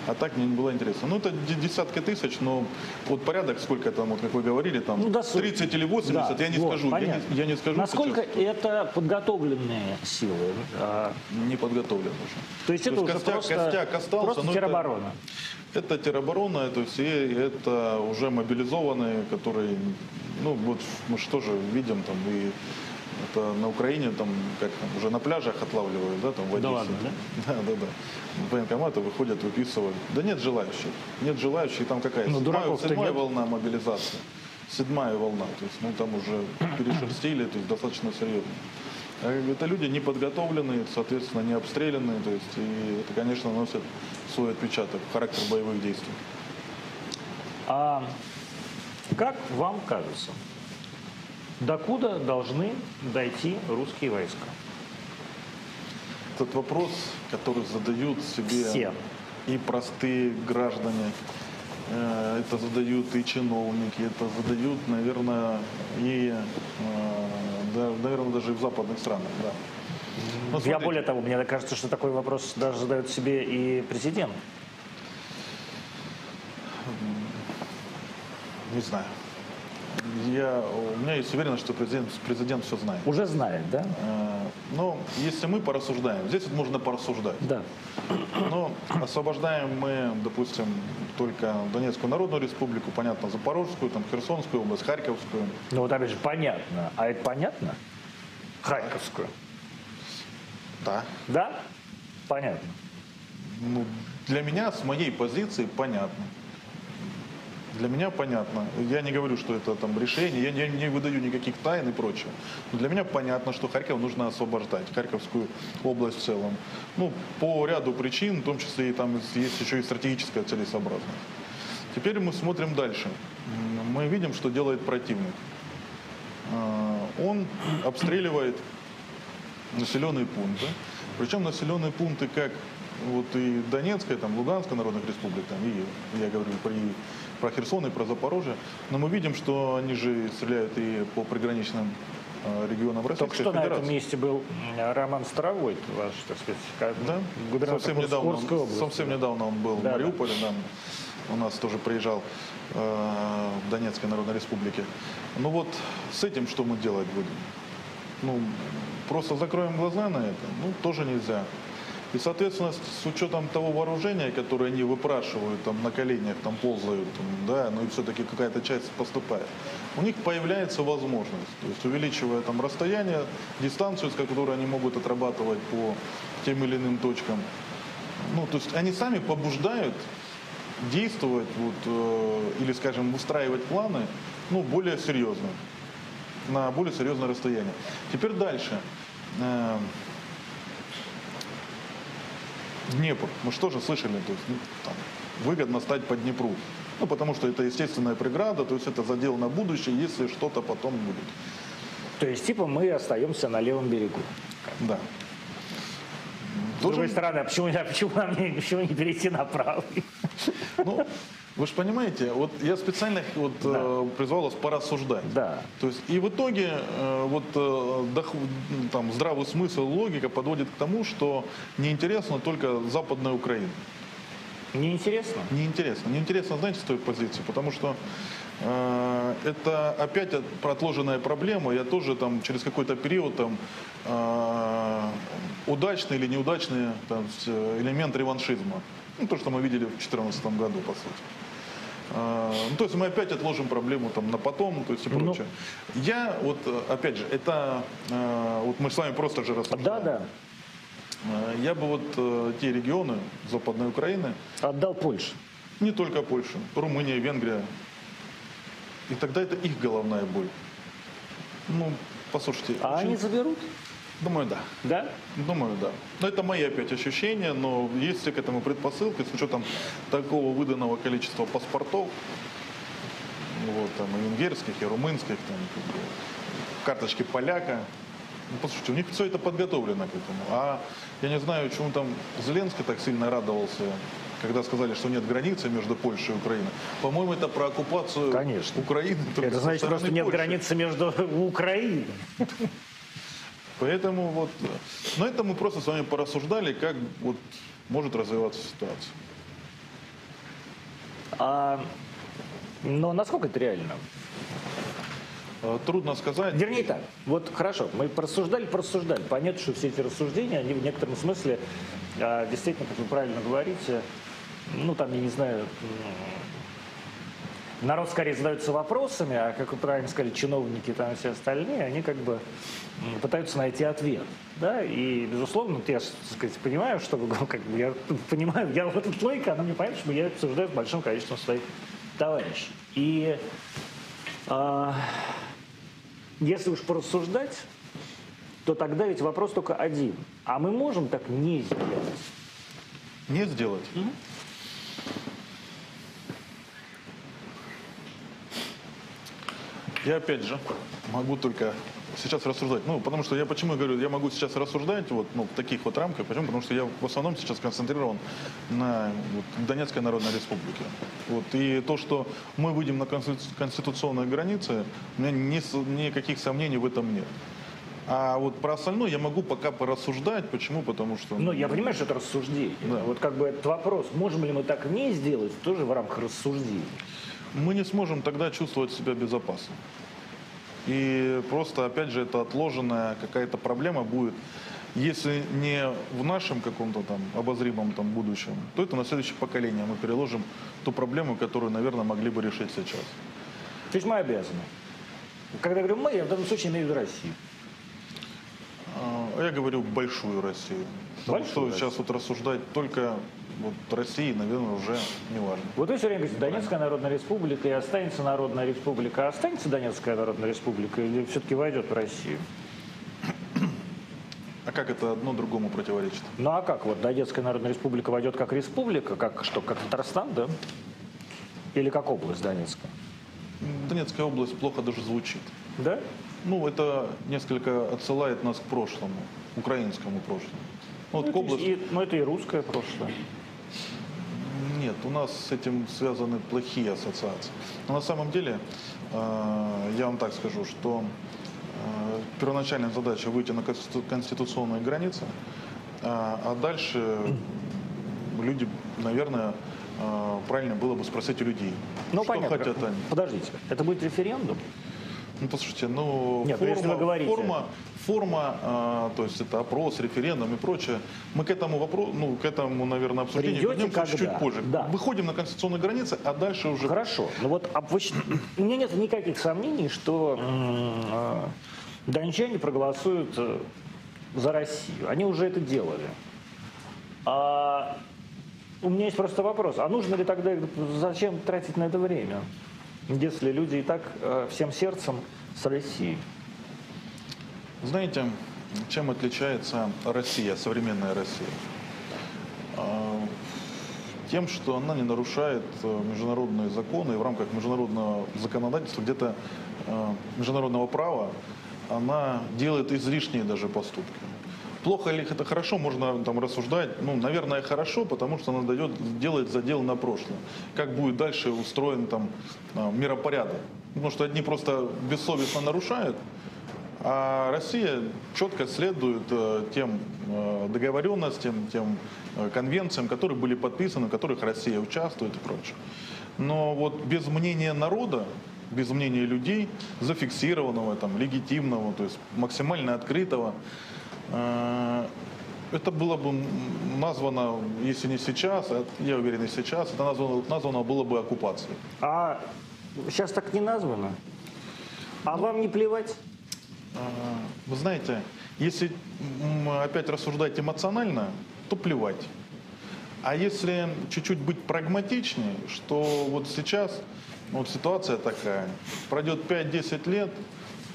а так мне не было интересно. Ну, это де- десятки тысяч, но вот порядок, сколько там, вот как вы говорили, там, Ну, да, су- 30 или 80, Да, я не вот, скажу. Я не, я не скажу Насколько сейчас, это подготовленные силы? А, не подготовлен уже. то есть это уже костяк, просто, костяк остался, просто но это- тероборона. Это тероборона, то есть и это уже мобилизованные, которые, ну вот мы же тоже видим там и это на Украине там как там уже на пляжах отлавливают, да, там в Да Одессе. ладно, да? <laughs> Да, да, да. Военкоматы выходят, выписывают. Да нет желающих, нет желающих, там какая? Ну, седьмая, седьмая волна мобилизации, седьмая волна, то есть ну там уже перешерстили, то есть достаточно серьезно. А Это люди не подготовленные, соответственно, не обстрелянные, то есть и это, конечно, носит свой отпечаток характер боевых действий. А как вам кажется, докуда должны дойти русские войска? Этот вопрос, который задают себе Все. и простые граждане, э, это задают и чиновники, это задают, наверное, и, э, наверное, даже и в западных странах. Да. Ну, Я более того, мне кажется, что такой вопрос даже задает себе и президент. Не знаю. Я, у меня есть уверенность, что президент, президент все знает. Уже знает, да? Э, Но если мы порассуждаем, здесь вот можно порассуждать. Да. Но освобождаем мы, допустим, только Донецкую Народную Республику, понятно, Запорожскую, там, Херсонскую область, Харьковскую. Ну вот опять же, понятно. А это понятно? Харьковскую. Да. Да? Понятно. Ну, для меня, с моей позиции, понятно. Для меня понятно. Я не говорю, что это там решение, я не, не выдаю никаких тайн и прочего. Но для меня понятно, что Харьков нужно освобождать, Харьковскую область в целом. Ну, по ряду причин, в том числе и там есть еще и стратегическая целесообразность. Теперь мы смотрим дальше. Мы видим, что делает противник. А, Он обстреливает населенные пункты. Причем населенные пункты как вот и Донецкая, там, Луганская народных республик, там, и я говорю про, и про Херсон и про Запорожье. Но мы видим, что они же стреляют и по приграничным э, регионам Российской Только что на Федерации. этом месте был м, Роман Старовой, ваш, так сказать, Да? губернатор Совсем недавно, Курской он, области. совсем недавно он был Да, в Мариуполе, да. у нас тоже приезжал э, в Донецкой Народной Республике. Ну вот с этим что мы делать будем? Ну, просто закроем глаза на это? Ну, тоже нельзя. И, соответственно, с учетом того вооружения, которое они выпрашивают, там, на коленях, там, ползают, там, да, ну и все-таки какая-то часть поступает, у них появляется возможность, то есть увеличивая там расстояние, дистанцию, с которой они могут отрабатывать по тем или иным точкам. Ну, то есть они сами побуждают действовать вот, э, или, скажем, выстраивать планы ну, более серьезно, на более серьезное расстояние. Теперь дальше. Э, Днепр. Мы же слышали? То есть, ну, там, выгодно стать по Днепру. Ну, потому что это естественная преграда, то есть это задел на будущее, если что-то потом будет. То есть, типа, мы остаемся на левом берегу. Да. С другой стороны, а почему, а почему, нам не, почему не перейти на правый? Ну, вы же понимаете, вот я специально вот, э, призвал вас порассуждать. Да. То есть и в итоге э, вот э, дох- там здравый смысл, логика подводит к тому, что неинтересно только Западная Украина. Неинтересно? Неинтересно. Неинтересно, знаете, с той позиции, потому что э, это опять от- отложенная проблема. Я тоже там через какой-то период там э, удачный или неудачный там, элемент реваншизма. Ну, то, что мы видели в 2014 году, по сути. А, Ну, то есть мы опять отложим проблему там на потом, то есть и Ну. прочее. Я вот, э, опять же, это, э, вот мы с вами просто же рассуждаем. Да, да. Э, Я бы вот те регионы Западной Украины, Отдал Польше. не только Польша, Румыния, Венгрия, и тогда это их головная боль. Ну, послушайте, А очень- они заберут? Думаю, да. Да? Думаю, да. Но это мои опять ощущения, но есть все к этому предпосылки, с учетом такого выданного количества паспортов, вот, там, и венгерских, и румынских, там, как бы, карточки поляка. Ну, послушайте, у них все это подготовлено к этому. А я не знаю, чему там Зеленский так сильно радовался, когда сказали, что нет границы между Польшей и Украиной. По-моему, это про оккупацию Конечно. Украины. Это значит, просто нет Польши. границы между Украиной. Поэтому вот на это мы просто с вами порассуждали, как вот может развиваться ситуация. А, но насколько это реально? Э, Трудно сказать. Вернее так, вот хорошо, мы порассуждали, порассуждали. Понятно, что все эти рассуждения, они в некотором смысле, а, действительно, как вы правильно говорите, ну там, я не знаю, народ скорее задается вопросами, а как вы правильно сказали, чиновники там и все остальные, они как бы пытаются найти ответ. Да? И, безусловно, я, так сказать, понимаю, что вы <laughs> как бы, я понимаю, я вот эта логика, она мне понятна, что я обсуждаю с большим количеством своих товарищей. И а, если уж порассуждать, то тогда ведь вопрос только один. А мы можем так не сделать? Не сделать. Я опять же могу только сейчас рассуждать. Ну, потому что я почему говорю, я могу сейчас рассуждать вот, ну, в таких вот рамках. Почему? Потому что я в основном сейчас концентрирован на вот, Донецкой Народной Республике. Вот, и то, что мы выйдем на конститу- конституционные границы, у меня ни никаких сомнений в этом нет. А вот про остальное я могу пока порассуждать. Почему? Потому что... Ну, я понимаю, что это рассуждение. Да. Вот как бы этот вопрос, можем ли мы так не сделать, тоже в рамках рассуждений. Мы не сможем тогда чувствовать себя безопасно. И просто, опять же, это отложенная какая-то проблема будет. Если не в нашем каком-то там обозримом там будущем, то это на следующее поколение мы переложим ту проблему, которую, наверное, могли бы решить сейчас. То есть мы обязаны. Когда я говорю мы, я в данном случае имею в виду Россию. А Я говорю большую Россию. Потому Большую что сейчас вот рассуждать только вот России, наверное, уже не важно. Вот вы все время говорите, Донецкая Народная Республика и останется Народная Республика. А останется Донецкая Народная Республика или все-таки войдет в Россию? А как это одно другому противоречит? Ну а как? Вот Донецкая Народная Республика войдет как республика, как что, как Татарстан, да? Или как область Донецкая? Донецкая область плохо даже звучит. Да? Ну, это несколько отсылает нас к прошлому, украинскому прошлому. Ну, Вот Ну, это, области... и- ну, это и русское прошлое. Нет, у нас с этим связаны плохие ассоциации. Но на самом деле, э, я вам так скажу, что э, первоначальная задача выйти на конститу- конституционные границы, э, а дальше люди, наверное, правильно было бы спросить у людей, Ну, что понятно. хотят они. Подождите, это будет референдум? Ну, послушайте, ну, Нет, ну, форма, если вы говорите- форма, форма, а, то есть это опрос, референдум и прочее, мы к этому вопросу, ну, к этому, наверное, обсуждению Придете когда? позже. Да. Выходим на конституционные границы, а дальше уже... Хорошо. Ну вот а вы у меня нет никаких сомнений, что дончане проголосуют э, за Россию. Они уже это делали. А у меня есть просто вопрос. А нужно ли тогда, зачем тратить на это время, если люди и так э, всем сердцем с Россией? Знаете, чем отличается Россия, современная Россия? А, Тем, что она не нарушает э, международные законы и в рамках международного законодательства, где-то э, международного права, она делает излишние даже поступки. Плохо ли это хорошо, можно там рассуждать. Ну, наверное, хорошо, потому что она дает, делает задел на прошлое. Как будет дальше устроен там э, миропорядок. Потому что одни просто бессовестно нарушают, а Россия четко следует э, тем э, договоренностям, тем э, конвенциям, которые были подписаны, в которых Россия участвует и прочее. Но вот без мнения народа, без мнения людей, зафиксированного, там, легитимного, то есть максимально открытого, Это было бы названо, если не сейчас, а я уверен, и сейчас, это названо, названо было бы оккупацией. А сейчас так не названо. А вам не плевать? Вы знаете, если опять рассуждать эмоционально, то плевать. А если чуть-чуть быть прагматичнее, что вот сейчас вот ситуация такая, пройдет 5-10 лет,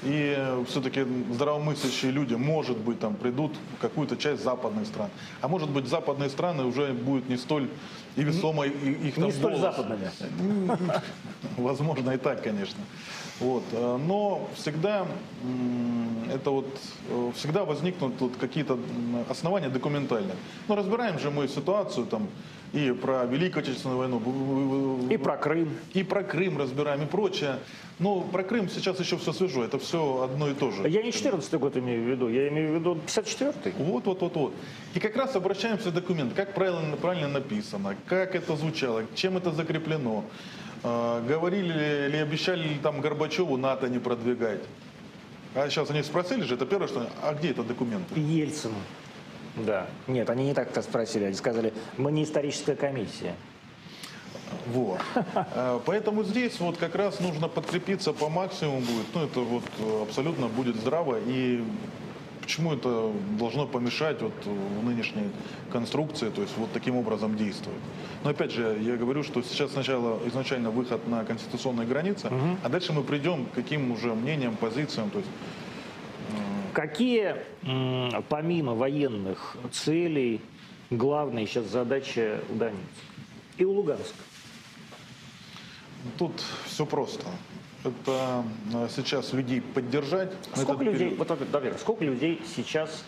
и все-таки здравомыслящие люди, может быть, там придут в какую-то часть западных стран. А может быть, западные страны уже будут не столь и весомой и- их там Не столь голос. западными. <laughs> Возможно, и так, конечно. Вот. э, Но всегда это вот э, всегда возникнут вот какие-то основания документальные. Ну, разбираем же мы ситуацию там и про Великую Отечественную войну, И про Крым. и про Крым разбираем, и прочее. Ну, про Крым сейчас еще все свежо, это все одно и то же. Я не 14 год имею в виду, я имею в виду 54-й. Вот, вот, вот, вот. И как раз обращаемся к документу, как правильно, правильно написано, как это звучало, чем это закреплено. Э, говорили ли, обещали ли там Горбачеву НАТО не продвигать. А сейчас они спросили же, это первое, что а где этот документ? Ельцину. Да. Нет, они не так это спросили. Они сказали, мы не историческая комиссия. Вот. <laughs> Э, Поэтому здесь вот как раз нужно подкрепиться по максимуму будет. Ну, это вот э, абсолютно будет здраво. И почему это должно помешать вот в нынешней конструкции, то есть вот таким образом действовать. Но опять же, я говорю, что сейчас сначала изначально выход на конституционные границы, а дальше мы придем к каким уже мнениям, позициям. То есть Какие, помимо военных целей, главная сейчас задача у Донецка и у Луганска? тут все просто. Это э, сейчас людей поддержать. Сколько людей, период. вот, вот, Давид, сколько людей сейчас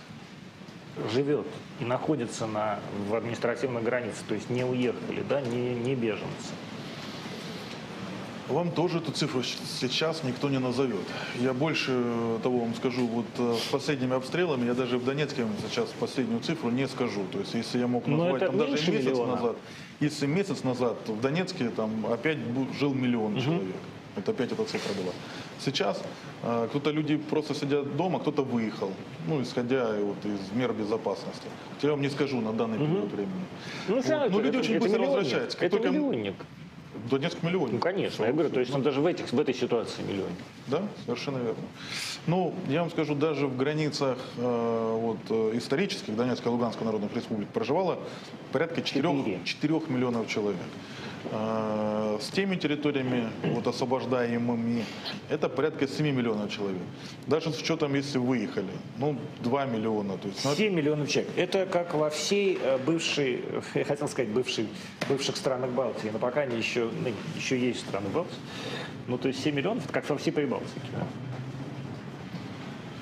живет и находится на, в административной границе, то есть не уехали, да, не, не беженцы? Вам тоже эту цифру сейчас никто не назовет. Я больше того вам скажу, вот э, с последними обстрелами, я даже в Донецке сейчас последнюю цифру не скажу. То есть если я мог назвать это там, даже месяц миллиона. назад, если месяц назад в Донецке там опять жил миллион человек. Вот опять эта цифра была. Сейчас э, кто-то люди просто сидят дома, кто-то выехал, ну исходя вот из мер безопасности. Я вам не скажу на данный период времени. Ну, Вот. равно Но это- люди очень это быстро миллионник. возвращаются. Как Это только- миллионник. Донецк миллион. Ну, конечно, я говорю, то есть он даже в, этих, в этой ситуации миллионник. Да, совершенно верно. Ну, я вам скажу, даже в границах э, вот, э, исторических Донецкой и Луганской народных республик проживало порядка 4, Четыре. 4 миллионов человек. Э, с теми территориями, вот, освобождаемыми, это порядка 7 миллионов человек. Даже с учетом, если выехали, ну, 2 миллиона. То есть, ну, 7 миллионов человек. Это как во всей э, бывшей, <laughs> я хотел сказать, бывшей, бывших странах Балтии, но пока они еще, ну, еще есть страны Балтии. Ну, то есть 7 миллионов, это как во всей Прибалтике.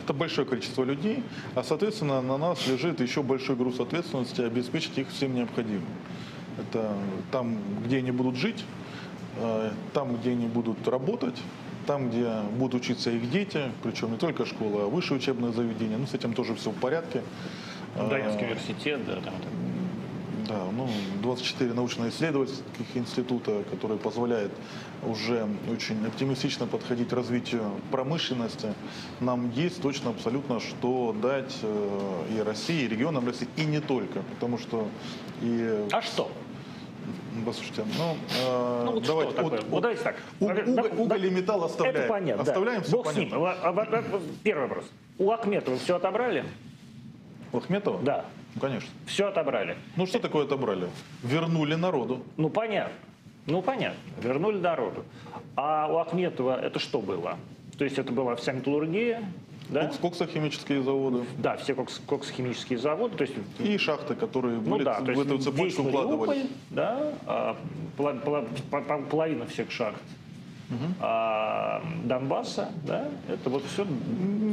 Это большое количество людей, а, соответственно, на нас лежит еще большой груз ответственности обеспечить их всем необходимым. Это там, где они будут жить, э, там, где они будут работать, там, где будут учиться их дети, причем не только школа, а высшее учебное заведение. Ну, с этим тоже все в порядке. Э, Донецкий университет, да, там. Да, ну, 24 научно-исследовательских института, которые позволяют уже очень оптимистично подходить к развитию промышленности. Нам есть точно абсолютно что дать э, и России, и регионам России, и не только. Потому что и... А что? Послушайте, ну, э, Ну, вот давайте, что такое? вот- Ну, вот давайте так. у- Да, уголь, да, уголь и металл оставляем. Это понятно. да. Оставляем, все Бог с понятно. ним. А- а- а- Первый вопрос. У Ахметова все отобрали? У Ахметова? Да. Ну, конечно. Все отобрали. Ну, что такое отобрали? Вернули народу. Ну, понятно. Ну, понятно. Вернули народу. А у Ахметова это что было? То есть это была вся металлургия, да? Кокс- Коксохимические заводы. Да, все кокс- коксохимические заводы. То есть, И шахты, которые ну были да, в эту цепочку. Мариуполь, да, а, пола- пола- по- по- половина всех шахт а, Донбасса, да, это вот все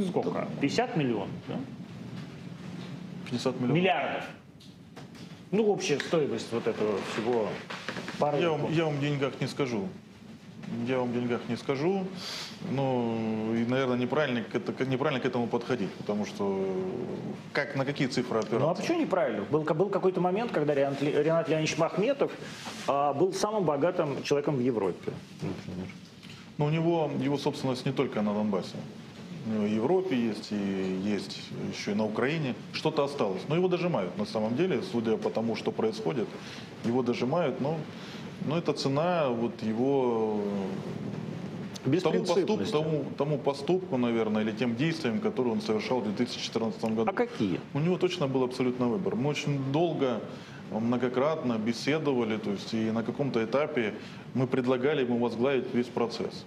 сколько? 50 миллионов, да? 50 миллионов. Миллиардов. Ну, общая стоимость вот этого всего пары. Я вам, я вам в деньгах не скажу. Я вам в деньгах не скажу. Ну, и, наверное, неправильно к, это, неправильно к этому подходить, потому что как, на какие цифры Ну а опираться? почему неправильно? Был, был какой-то момент, когда Ренат, Ренат Леонидович Махметов а, был самым богатым человеком в Европе, например. Но у него его собственность не только на Донбассе. в Европе есть, и есть еще и на Украине. Что-то осталось. Но его дожимают на самом деле, судя по тому, что происходит. Его дожимают, но, но это цена вот его тому поступку, тому, тому поступку, наверное, или тем действиям, которые он совершал в 2014 году. А какие? У него точно был абсолютно выбор. Мы очень долго, многократно беседовали, то есть и на каком-то этапе мы предлагали ему возглавить весь процесс.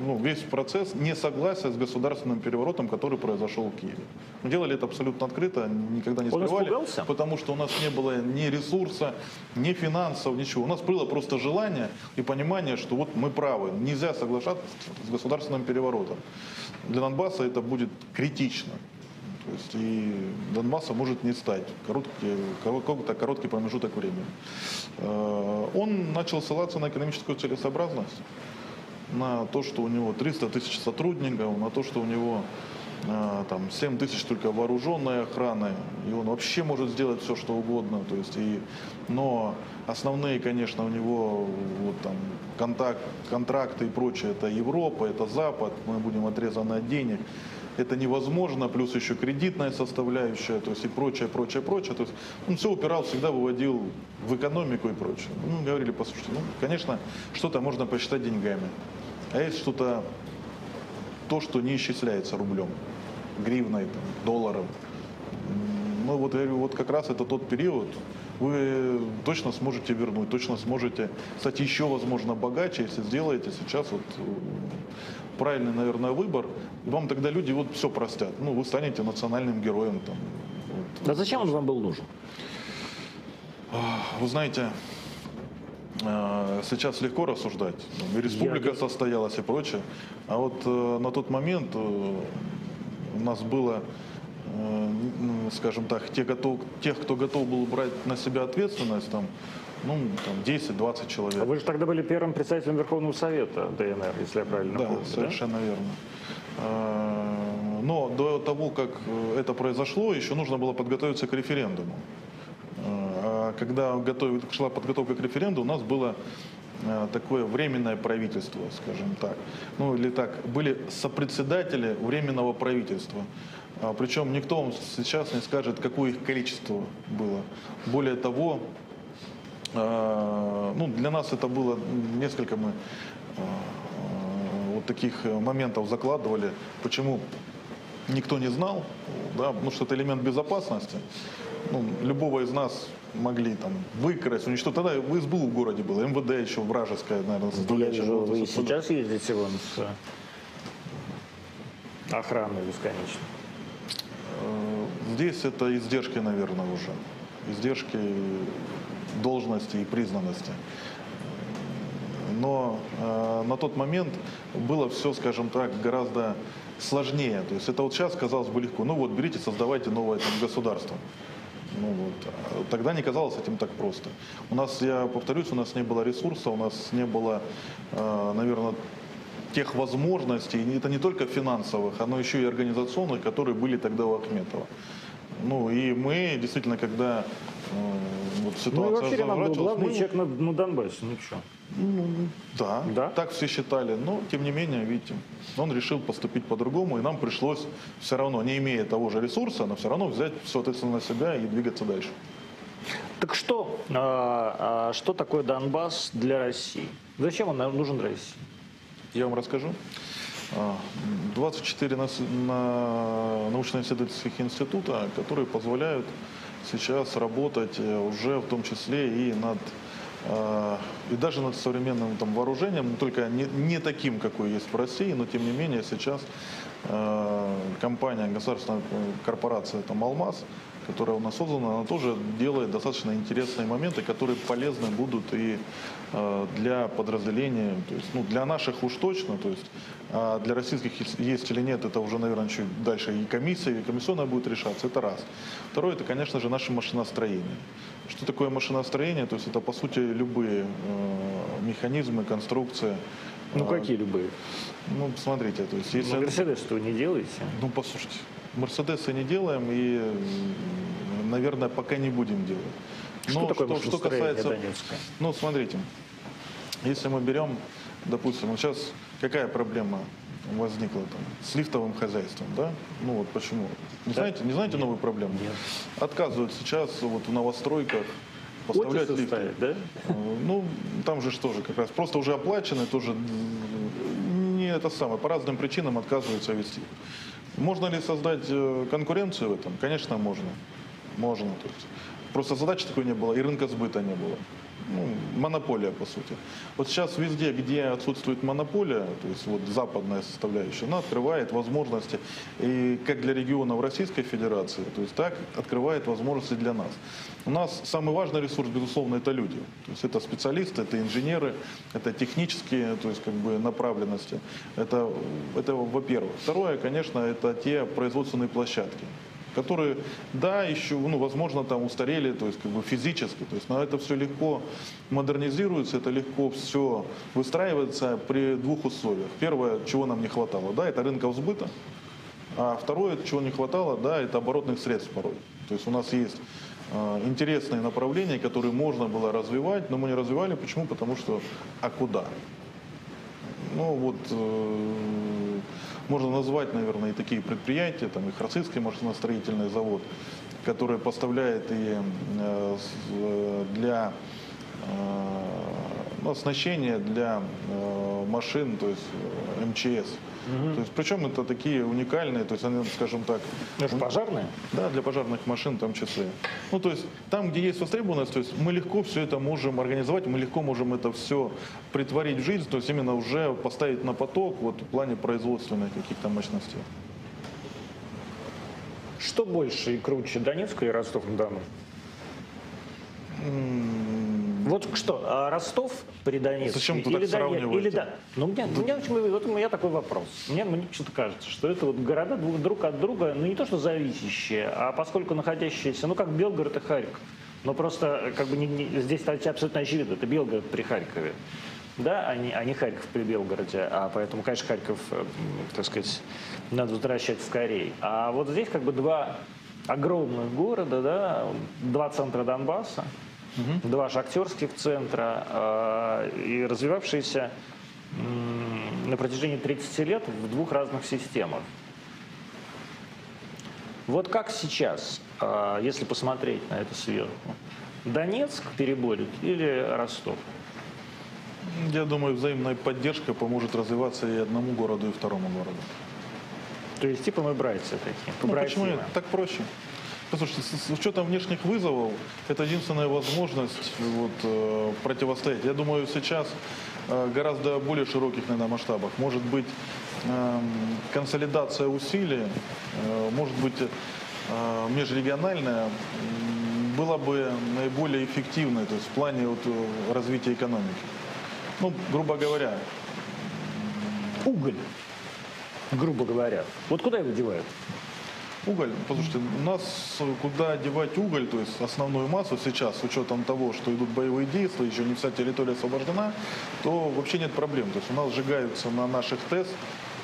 Ну, весь процесс несогласия с государственным переворотом, который произошел в Киеве. Мы делали это абсолютно открыто, никогда не Он скрывали. испугался? Потому что у нас не было ни ресурса, ни финансов, ничего. У нас было просто желание и понимание, что вот мы правы. Нельзя соглашаться с государственным переворотом. Для Донбасса это будет критично. То есть и Донбасса может не стать короткий, коро- какой-то короткий промежуток времени. Э, Он начал ссылаться на экономическую целесообразность, на то, что у него 300 тысяч сотрудников, на то, что у него э, там 7 тысяч только вооруженной охраны, и он вообще может сделать все, что угодно. То есть и, но основные, конечно, у него вот там контакт, контракты и прочее, это Европа, это Запад, мы будем отрезаны от денег. Это невозможно, плюс еще кредитная составляющая, то есть и прочее, прочее, прочее. То есть он все упирал, всегда выводил в экономику и прочее. Ну, говорили, послушайте, ну, конечно, что-то можно посчитать деньгами, а есть что-то, то, что не исчисляется рублем, гривной, там, долларом. Ну, вот я говорю, вот как раз это тот период, вы точно сможете вернуть, точно сможете стать еще, возможно, богаче, если сделаете сейчас вот правильный, наверное, выбор, и вам тогда люди вот все простят. Ну, вы станете национальным героем там. вот. А зачем он вам был нужен? Вы знаете, сейчас легко рассуждать. Республика Я- состоялась и прочее. А вот э, на тот момент э, у нас было, э, скажем так, те, готов, тех, кто готов был брать на себя ответственность, там, ну, там 10-20 А человек. Вы же тогда были первым представителем Верховного Совета ДНР, если я правильно Да, помню. да? совершенно верно. Э, Но до того, как это произошло, еще нужно было подготовиться к референдуму. А когда готов- шла подготовка к референдуму, у нас было э, такое временное правительство, скажем так. Ну или так, были сопредседатели временного правительства. А, Причем никто вам сейчас не скажет, какое их количество было. Более того, э, ну, для нас это было несколько мы э, вот таких э, моментов закладывали. Почему никто не знал, да, потому что это элемент безопасности. Ну, любого из нас могли там выкрасть, уничтожить. Тогда в СБУ в городе было, МВД еще вражеское, наверное, составляющая вижу, была вы и туда. сейчас ездите вон с э, охраной бесконечно. Э, Здесь это издержки, наверное, уже. Издержки должности и признанности. Но э, на тот момент было все, скажем так, гораздо сложнее. То есть это вот сейчас казалось бы легко. Ну вот, берите, создавайте новое там, государство. Ну вот. А Тогда не казалось этим так просто. У нас, я повторюсь, у нас не было ресурса, у нас не было, э, наверное, тех возможностей, и это не только финансовых, но еще и организационных, которые были тогда у Ахметова. Ну и мы действительно, когда э, вот Ну и ситуация вообще был разворачивалась, главный мы- человек на, на Донбассе. Ну что? да, Да? так все считали, но тем не менее, видите, он решил поступить по-другому, и нам пришлось все равно, не имея того же ресурса, но все равно взять все ответственность на себя и двигаться дальше. Так что, а, а что такое Донбасс для России? Зачем он нужен России? Я вам расскажу. А, 24 нас- на научно-исследовательских института, которые позволяют сейчас работать э, уже в том числе и над а, и даже над современным там, вооружением, но только не, не таким, какой есть в России, но тем не менее сейчас а, компания, государственная э, корпорация там, «Алмаз», которая у нас создана, она тоже делает достаточно интересные моменты, которые полезны будут и э, для подразделения, то есть, ну, для наших уж точно, то есть, а для российских есть- или нет, это уже, наверное, чуть дальше и комиссия, и комиссионная будет решаться, это раз. Второе, это, конечно же, наше машиностроение. Что такое машиностроение? То есть это, по сути, любые э, механизмы, конструкции. Ну А, какие любые? Ну, смотрите, то есть если... Ну, Мерседес вы не делаете? Ну, послушайте, Мерседесы не делаем и, наверное, пока не будем делать. Что такое что, что касается... Донецка? Ну, смотрите, если мы берем, допустим, вот сейчас какая проблема возникла там с лифтовым хозяйством, да? Ну вот почему? Не Да. знаете, не знаете новую проблему? Нет. Отказывают сейчас вот в новостройках поставлять лифты. ставят, да? Э, Ну, там же что же, как раз просто уже оплачены, тоже это самое, по разным причинам отказываются вести. Можно ли создать э, конкуренцию в этом? Конечно, можно. Можно. Просто задачи такой не было, и рынка сбыта не было. Ну, монополия, по сути. Вот сейчас везде, где отсутствует монополия, то есть вот западная составляющая, она открывает возможности и как для регионов Российской Федерации, то есть так открывает возможности для нас. У нас самый важный ресурс, безусловно, это люди. То есть это специалисты, это инженеры, это технические то есть, как бы, направленности. Это, это во-первых. Второе, конечно, это те производственные площадки которые, да, еще, ну, возможно, там устарели, то есть как бы физически, то есть, но это все легко модернизируется, это легко все выстраивается при двух условиях. Первое, чего нам не хватало, да, это рынка сбыта, а второе, чего не хватало, да, это оборотных средств порой. То есть у нас есть э, интересные направления, которые можно было развивать, но мы не развивали. Почему? Потому что, а куда? Ну вот э, можно назвать, наверное, и такие предприятия, там и Храцинский машиностроительный завод, который поставляет и э, э, для ну, оснащения для э, машин, то есть э, МЧС. То есть, причем это такие уникальные, то есть они, скажем так, Это пожарные. да, для пожарных машин в том числе. Ну, то есть там, где есть востребованность, то есть мы легко все это можем организовать, мы легко можем это все притворить в жизнь, то есть именно уже поставить на поток вот в плане производственных каких-то мощностей. Что больше и круче, Донецк или Ростов-на-Дону? Вот что, а Ростов при Донецке? Зачем или сравниваете? или да. Ну, у меня, у меня, вот у меня такой вопрос. Мне, мне почему-то кажется, что это вот города друг, от друга, ну не то что зависящие, а поскольку находящиеся, ну как Белгород и Харьков. Но просто э, как бы не- не- здесь абсолютно очевидно, это Белгород при Харькове. Да, а не, а не Харьков при Белгороде. А поэтому, конечно, Харьков, э, так сказать, надо возвращать скорее. А вот здесь как бы два огромных города, да, два центра Донбасса, два шахтерских центра э, и развивавшиеся на протяжении 30 лет в двух разных системах. Вот как сейчас, э, если посмотреть на это сверху, Донецк переборет или Ростов? Я думаю, взаимная поддержка поможет развиваться и одному городу, и второму городу. То есть типа мы братья такие, Ну, почему нет? Так проще. Послушайте, с, с учетом внешних вызовов, это единственная возможность вот, э, противостоять. Я думаю, сейчас э, гораздо более широких, наверное, масштабах. Может быть, эм, консолидация усилий, э, может быть, межрегиональная, была бы наиболее эффективной, то есть в плане вот, развития экономики. Ну, грубо говоря, Уголь, грубо говоря. Вот куда его девают? Уголь, послушайте, у нас куда девать уголь, то есть основную массу сейчас, с учетом того, что идут боевые действия, еще не вся территория освобождена, то вообще нет проблем. То есть у нас сжигаются на наших ТЭС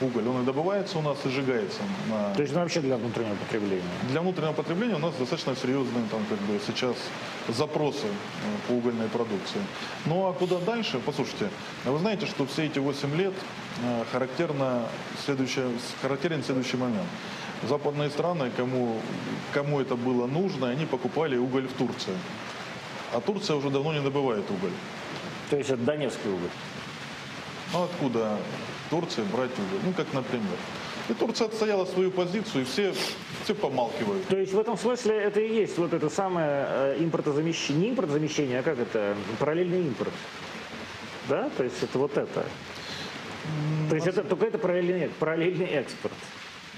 уголь, он и добывается у нас, и сжигается. На... То есть ну, вообще для внутреннего потребления. Для внутреннего потребления у нас достаточно серьезные там, как бы, сейчас запросы э, по угольной продукции. Ну а куда дальше? Послушайте, а вы знаете, что все эти 8 лет э, характерно следующее, характерен следующий момент. Западные страны, кому, кому это было нужно, они покупали уголь в Турции. А Турция уже давно не добывает уголь. То есть это донецкий уголь. Ну откуда Турции брать уголь? Ну как, например. И Турция отстояла свою позицию, и все, все помалкивают. То есть в этом смысле это и есть вот это самое э, импортозамещение, не импортозамещение, а как это, параллельный импорт. Да, то есть это вот это. То есть это только это параллельный, параллельный экспорт.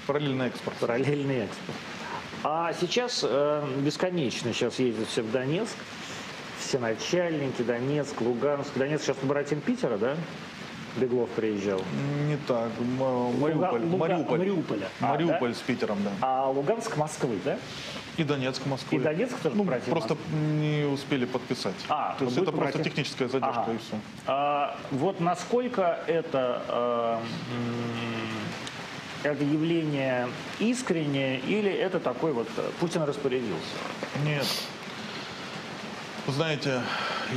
Параллельный экспорт. Параллельный экспорт. А сейчас э, бесконечно сейчас ездят все в Донецк. Все начальники, Донецк, Луганск. Донецк сейчас побратим Питера, да? Беглов приезжал. Не так. Мариуполь. Луга- Мариуполь. Мариуполя. А, Мариуполь с Питером, да. А Луганск Москвы, да? И Донецк, Москвы. И Донецк тоже Ну, побратим просто не успели подписать. А, То есть это просто побратим. техническая задержка Ага. и все. А, вот насколько это, э, это явление искреннее или это такой вот э, Путин распорядился? Нет. Знаете,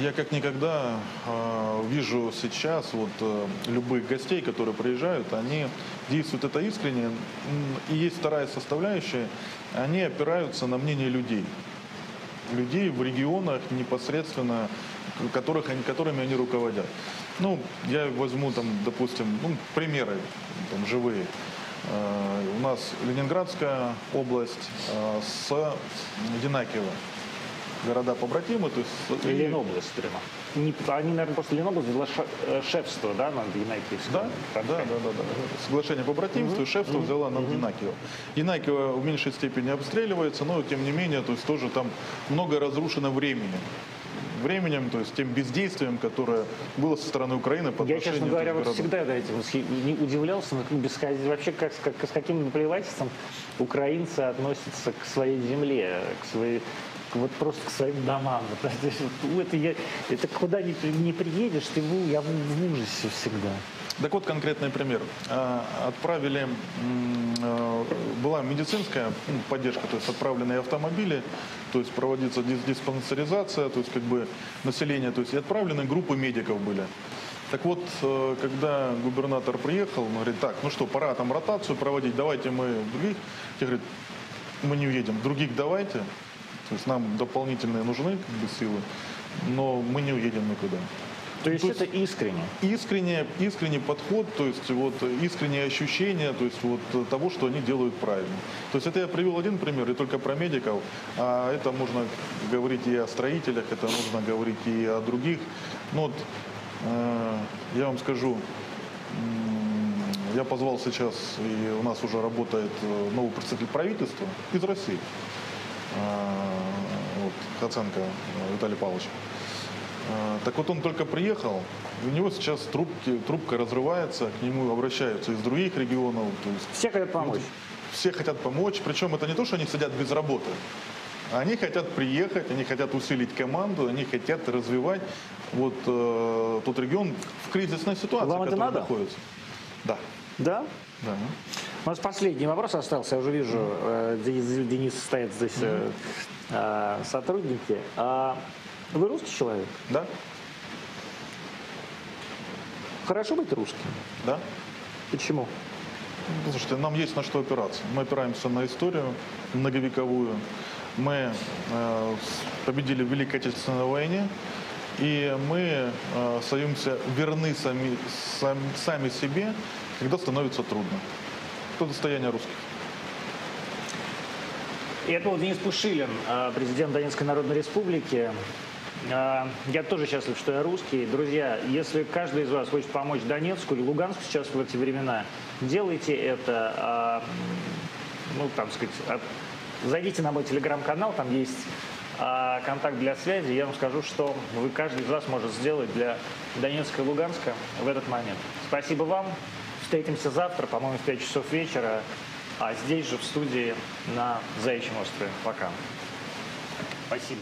я как никогда э, вижу сейчас вот э, любых гостей, которые приезжают, они действуют это искренне. И есть вторая составляющая, они опираются на мнение людей. Людей в регионах непосредственно, которых они, которыми они руководят. Ну, я возьму там, допустим, ну, примеры там, живые. Э, У нас Ленинградская область э, с Янакиево. Города побратимы, то есть... Ленобласть прямо. Не, они, наверное, просто Ленобласть взяла э, шефство, да, над Янакиевском? Да, да, да, да, да. Соглашение по братимству, и шефство взяла над Янакиево. Янакиево в меньшей степени обстреливается, но тем не менее, то есть тоже там много разрушено временем. Временем, то есть тем бездействием, которое было со стороны Украины по Я, честно говоря, вот всегда этим восхи- не удивлялся, но вообще как, как- с каким наплевательством украинцы относятся к своей земле, к своей вот просто к своим домам. Вот, то есть вот это, я, это куда при- не приедешь, ты я в ужасе всегда. Так вот конкретный пример. А, Отправили, э, была медицинская м, поддержка, то есть отправленные автомобили, то есть проводится дис- диспансеризация, то есть как бы население, то есть и отправлены группы медиков были. Так вот, э, когда губернатор приехал, он говорит, так, ну что, пора там ротацию проводить, давайте мы других. Те говорят, мы не уедем, других давайте. То есть нам дополнительные нужны как бы, силы, но мы не уедем никуда То есть То есть- это искренне. искренне, искренний подход, то есть вот искреннее ощущение, то есть вот э, того, что они делают правильно. То есть это я привел один пример, и только про медиков, а это можно говорить и о строителях, это можно говорить и о других. Ну вот, э, я вам скажу, я позвал сейчас, и у нас уже работает э, новый представитель правительства из России, А, вот, Хаценко э, Виталий Павлович. Так вот он только приехал, у него сейчас трубки, трубка разрывается, к нему обращаются из других регионов. То есть Все хотят помочь. люди- все хотят помочь, причем это не то, что они сидят без работы. Они хотят приехать, они хотят усилить команду, они хотят развивать вот э, тот регион в кризисной ситуации, Вам в которой надо? находится. Да, Да? да. У нас последний вопрос остался. Я уже вижу, э, Денис, Денис стоят здесь э, э, сотрудники. А вы русский человек? Да, Хорошо быть русским? да. Почему? Слушайте, нам есть на что опираться. Мы опираемся на историю многовековую. Мы э, победили в Великой Отечественной войне, и мы э, остаемся верны сами, сам- сами себе, когда становится трудно. Это достояние русских. И это был Денис Пушилин, э, президент Донецкой Народной Республики. Э, Я тоже счастлив, что я русский. Друзья, если каждый из вас хочет помочь Донецку или Луганску сейчас в эти времена, делайте это. а, Ну, там сказать, а, зайдите на мой телеграм-канал, там есть а, контакт для связи. Я вам скажу, что вы каждый из вас может сделать для Донецка и Луганска в этот момент. Спасибо вам. Встретимся завтра, по-моему, в 5 часов вечера. А здесь же в студии на Заячьем острове. Пока. Спасибо.